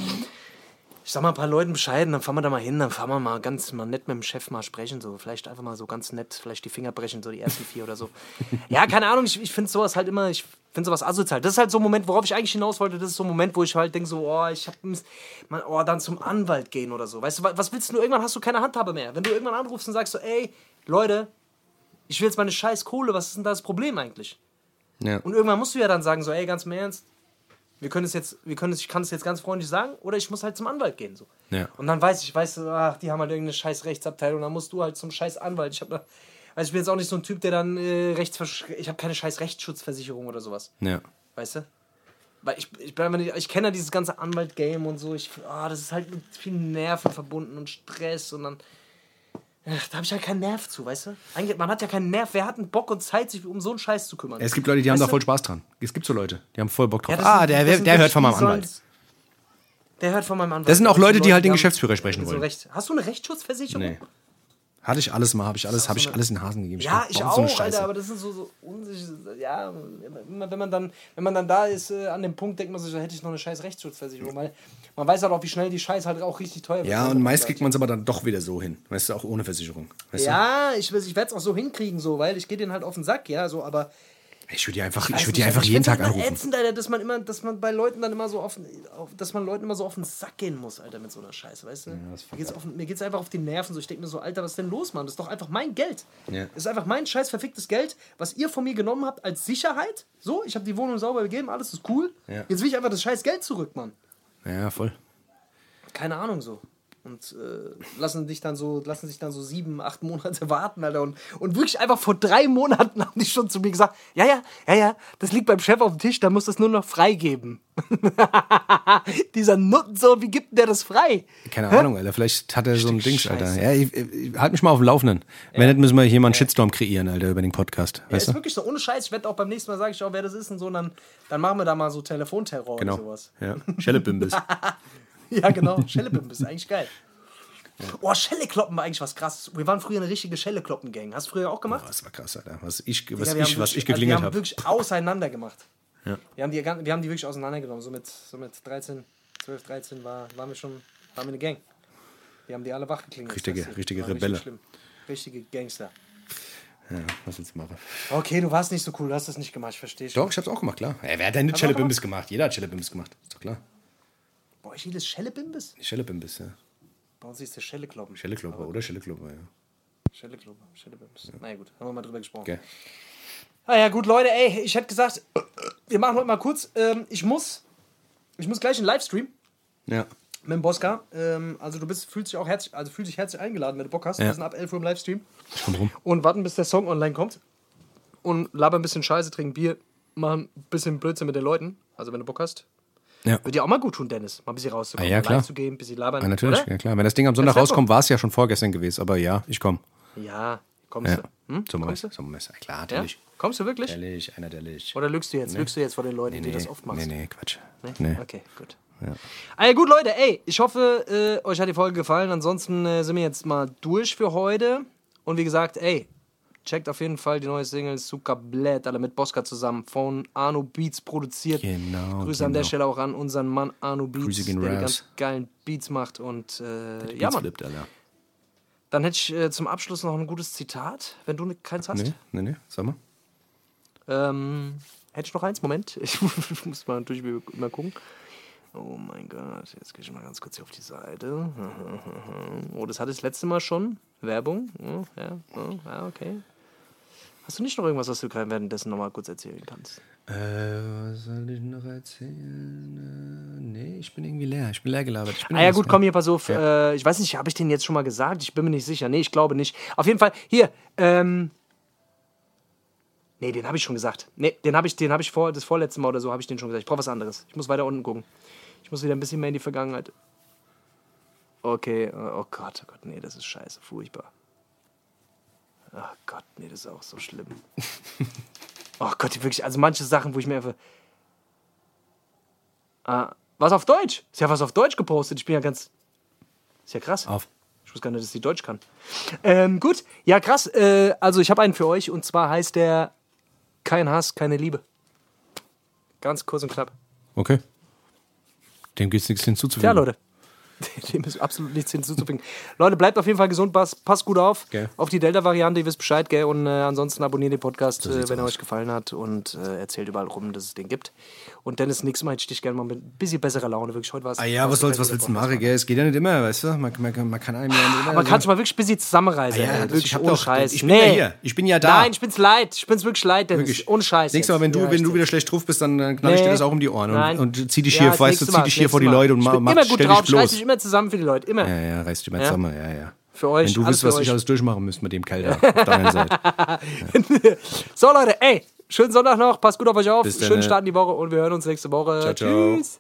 Ich sag mal ein paar Leuten Bescheid, und dann fahren wir da mal hin, dann fahren wir mal ganz mal nett mit dem Chef mal sprechen, so vielleicht einfach mal so ganz nett, vielleicht die Finger brechen, so die ersten vier oder so. Ja, keine Ahnung, ich, ich finde sowas halt immer, ich finde sowas asozial. Das ist halt so ein Moment, worauf ich eigentlich hinaus wollte, das ist so ein Moment, wo ich halt denke so, oh, ich hab, man, oh, dann zum Anwalt gehen oder so. Weißt du, wa- was willst du, irgendwann hast du keine Handhabe mehr. Wenn du irgendwann anrufst und sagst so, ey, Leute, ich will jetzt meine scheiß Kohle, was ist denn da das Problem eigentlich?
ja.
Und irgendwann musst du ja dann sagen, so, ey, ganz im Ernst, wir können es jetzt, wir können es, ich kann es jetzt ganz freundlich sagen, oder ich muss halt zum Anwalt gehen. So.
Ja.
Und dann weiß ich, weißt du, ach, die haben halt irgendeine scheiß Rechtsabteilung, dann musst du halt zum scheiß Anwalt. Ich hab da, also ich bin jetzt auch nicht so ein Typ, der dann äh, Rechtsversch ich habe keine scheiß Rechtsschutzversicherung oder sowas.
ja.
Weißt du? Weil ich, ich bin einfach nicht, ich kenne ja dieses ganze Anwalt-Game und so. Ich, ah, das ist halt mit viel Nerven verbunden und Stress und dann. Ach, da habe ich halt keinen Nerv zu, weißt du? Eigentlich, man hat ja keinen Nerv. Wer hat einen Bock und Zeit, sich um so einen Scheiß zu kümmern?
Es gibt Leute, die haben
Weißt
da
du?
voll Spaß dran. Es gibt so Leute, die haben voll Bock drauf.
Ja, das
ah,
sind-
der,
das
der, der hört von meinem Anwalt.
Der hört von meinem Anwalt.
Das sind auch Leute, die halt den
haben-
Geschäftsführer sprechen wollen.
Recht. Hast du eine Rechtsschutzversicherung?
Nee. Hatte ich alles mal, habe ich alles, habe ich alles in den Hasen gegeben.
Ja, ich
warum
auch,
so eine
Alter,
Scheiße?
aber das sind so, so unsicher. Ja, immer, wenn man dann, wenn man dann da ist, äh, an dem Punkt, denkt man sich, da hätte ich noch eine scheiß Rechtsschutzversicherung, weil man weiß halt auch, wie schnell die Scheiße halt auch richtig teuer wird.
Ja, und meist kriegt man es aber dann doch wieder so hin. Weißt du, auch ohne Versicherung. Weißt
Ja, ich, ich werde es auch so hinkriegen, so, weil ich gehe den halt auf den Sack, ja, so, aber.
du? Ich würde die einfach,
weiß
ich würde die einfach
ich
jeden Tag anrufen.
Ätzend, Alter, dass man immer, dass man bei Leuten dann immer so auf, auf dass man Leuten immer so auf den Sack gehen muss, Alter, mit so einer Scheiße, weißt du? mir, geht's auf, mir geht's einfach auf die Nerven, so ich denke mir so, Alter, was ist denn los, Mann? Das ist doch einfach mein Geld.
Ja.
Das ist einfach mein scheiß verficktes Geld, was ihr von mir genommen habt als Sicherheit. So, ich habe die Wohnung sauber gegeben, alles ist cool.
Ja.
Jetzt will ich einfach das scheiß Geld zurück, Mann.
Ja, voll.
Keine Ahnung so. Und äh, lassen dich dann so, lassen sich dann so sieben, acht Monate warten, Alter. Und, und wirklich einfach vor drei Monaten haben die schon zu mir gesagt, ja, ja, ja, ja, das liegt beim Chef auf dem Tisch, da muss das nur noch freigeben. Dieser Nuttensohn, wie gibt denn der das frei?
Keine
Hä?
Ahnung, Alter. Vielleicht hat er so ein
Stück
Dings, Alter. Ja, ich, ich, halt mich mal auf dem Laufenden. Wenn nicht, müssen wir hier mal einen Shitstorm kreieren, Alter, über den Podcast.
Ja, ist
du?
wirklich so, ohne Scheiß. Ich werde auch beim nächsten Mal sagen, ich auch, wer das ist und so, und dann, dann machen wir da mal so Telefonterror oder
Genau.
sowas.
Ja. Schellebimbis.
Ja, genau. Schellebimben ist eigentlich geil. Oh, Schellekloppen war eigentlich was krasses. Wir waren früher eine richtige Schellekloppen-Gang. Hast du früher auch gemacht?
Boah, das war krass, Alter. Was ich, was
Ja, wir
ich,
haben
was
wirklich-
ich geklingelt
also Wir haben
habe.
wirklich auseinander gemacht.
Ja.
Wir, haben die, wir haben die wirklich auseinandergenommen. So mit, so mit 13, 12, 13 war, waren wir schon waren wir eine Gang. Wir haben die alle wach geklingelt.
Richtige- richtige
richtig
Rebelle.
schlimm. Richtige Gangster.
Ja, was willst du machen?
Okay, du warst nicht so cool, du hast das nicht gemacht, ich verstehe schon.
Doch, ich hab's auch gemacht, klar. Ja, wer hat denn nicht Schellebimbis gemacht? Jeder hat Schellebimbis gemacht. Ist doch klar.
Boah, ich das Schellebimbis?
Schellebimbis, ja.
Bei uns ist der Schellekloppen.
Schelleklopper oder Schelleklopper, ja.
Schellekloppe, Schellebimbis. Na ja, gut, haben wir mal drüber gesprochen.
Okay.
Ah ja, gut, Leute, ey, ich hätte gesagt, wir machen heute mal kurz. Ähm, ich muss, ich muss gleich einen Livestream
Ja.
mit dem Boska. Ähm, also du bist, fühlst dich auch herzlich, also fühlst dich herzlich eingeladen, wenn du Bock hast.
Ja.
Wir sind ab 11 Uhr im Livestream.
Ich komm rum.
Und warten, bis der Song online kommt. Und labern ein bisschen Scheiße, trinken Bier, machen ein bisschen Blödsinn mit den Leuten. Also wenn du Bock hast.
Ja.
Wird dir auch mal gut tun, Dennis. Mal ein bisschen rauszukommen,
Ah, ja, klar.
zu gehen, ein bisschen labern.
ja, natürlich,
Oder?
ja klar. Wenn das Ding am Sonntag rauskommt, war es ja schon vorgestern gewesen. Aber ja, ich komm.
Ja, kommst
Ja.
du? Hm?
Zum
Kommst du?
Messer. Zum Messer. Klar,
Ja?
natürlich.
Kommst du wirklich?
Ehrlich, einer der Licht.
Oder lügst du jetzt? Lügst du jetzt vor den Leuten,
Nee,
die
nee,
das oft machst?
nee, nee, Quatsch.
Nee?
Nee.
Okay, gut. Ah ja, gut, Leute, ey, ich hoffe, äh, euch hat die Folge gefallen. Ansonsten äh, sind wir jetzt mal durch für heute. Und wie gesagt, ey, checkt auf jeden Fall die neue Single Suka Blät, alle mit Bosca zusammen, von Arno Beats produziert.
Genau,
Grüße an der
genau.
Stelle auch an unseren Mann Arno Beats, der die ganz geilen Beats macht. Und äh, ja,
Beats
Mann,
flippt, Alter.
dann hätte ich äh, zum Abschluss noch ein gutes Zitat, wenn du ne- keins hast.
Nee, nee, nee. Sag mal.
Ähm, hätte ich noch eins? Moment. Ich muss mal natürlich mal gucken. Oh mein Gott, jetzt gehe ich mal ganz kurz hier auf die Seite. Oh, das hatte ich das letzte Mal schon. Werbung. Oh, ja, oh, ja, okay. Hast du nicht noch irgendwas, was du gerade währenddessen noch mal kurz erzählen kannst?
Äh, was soll ich noch erzählen? Äh, nee, ich bin irgendwie leer. Ich bin leer gelabert. Bin
Ah ja, gut,
leer.
komm hier, pass auf. Äh, ich weiß nicht, habe ich den jetzt schon mal gesagt? Ich bin mir nicht sicher. Nee, ich glaube nicht. Auf jeden Fall, hier, ähm. Nee, den habe ich schon gesagt. Nee, den habe ich, den habe ich vor, das vorletzte Mal oder so habe ich den schon gesagt. Ich brauche was anderes. Ich muss weiter unten gucken. Ich muss wieder ein bisschen mehr in die Vergangenheit. Okay, oh Gott, oh Gott, nee, das ist scheiße, furchtbar. Ach Gott, nee, das ist auch so schlimm. oh Gott, wirklich, also manche Sachen, wo ich mir einfach. Ah, was auf Deutsch? Ist ja was auf Deutsch gepostet. Ich bin ja ganz. Ist ja krass.
Auf.
Ich wusste gar nicht, dass sie Deutsch kann. Ähm, gut, ja krass. Äh, also ich habe einen für euch und zwar heißt der Kein Hass, keine Liebe. Ganz kurz und knapp.
Okay. Dem gibt's nichts hinzuzufügen.
Ja, Leute. Dem ist absolut nichts hinzuzufügen. Leute, bleibt auf jeden Fall gesund, passt, passt gut auf.
Gell.
Auf die Delta-Variante, ihr wisst Bescheid, gell? Und äh, ansonsten abonniert den Podcast, äh, wenn er
aus.
euch gefallen hat und äh, erzählt überall rum, dass es den gibt. Und Dennis, nächstes Mal hätte ich dich gerne mal mit ein bisschen besserer Laune. Wirklich, heute war es.
Ah ja, was soll's, was willst du machen, gell? Es geht ja nicht immer, weißt du? Man, man, man kann einem ja nicht immer.
Man kann sich mal wirklich ein bisschen zusammenreißen.
Ah ja,
ey. wirklich ohne
doch-
Scheiß.
ich bin ja hier. Ich bin ja da.
Nein, ich bin's leid. Ich bin's wirklich leid, Dennis.
Wirklich.
Ohne Scheiß.
Nächstes Mal, wenn du,
Ja,
wenn du wieder schlecht drauf bist, dann, dann knall ich dir
Nee.
das auch um die Ohren und, und zieh dich hier, weißt du, zieh dich hier vor die. Leute und mach,
gut
stell dich bloß.
Immer zusammen für die Leute. Immer.
Ja, ja, reiß dich mal
Ja.
zusammen, ja, ja.
Für euch.
Wenn du wüsst, was
für
ich
euch.
alles durchmachen müsste mit dem Kälter auf Seite.
So, Leute, ey. Schönen Sonntag noch. Passt gut auf euch auf.
Bis
Schönen. Start in die Woche und wir hören uns nächste Woche.
Ciao, ciao.
Tschüss.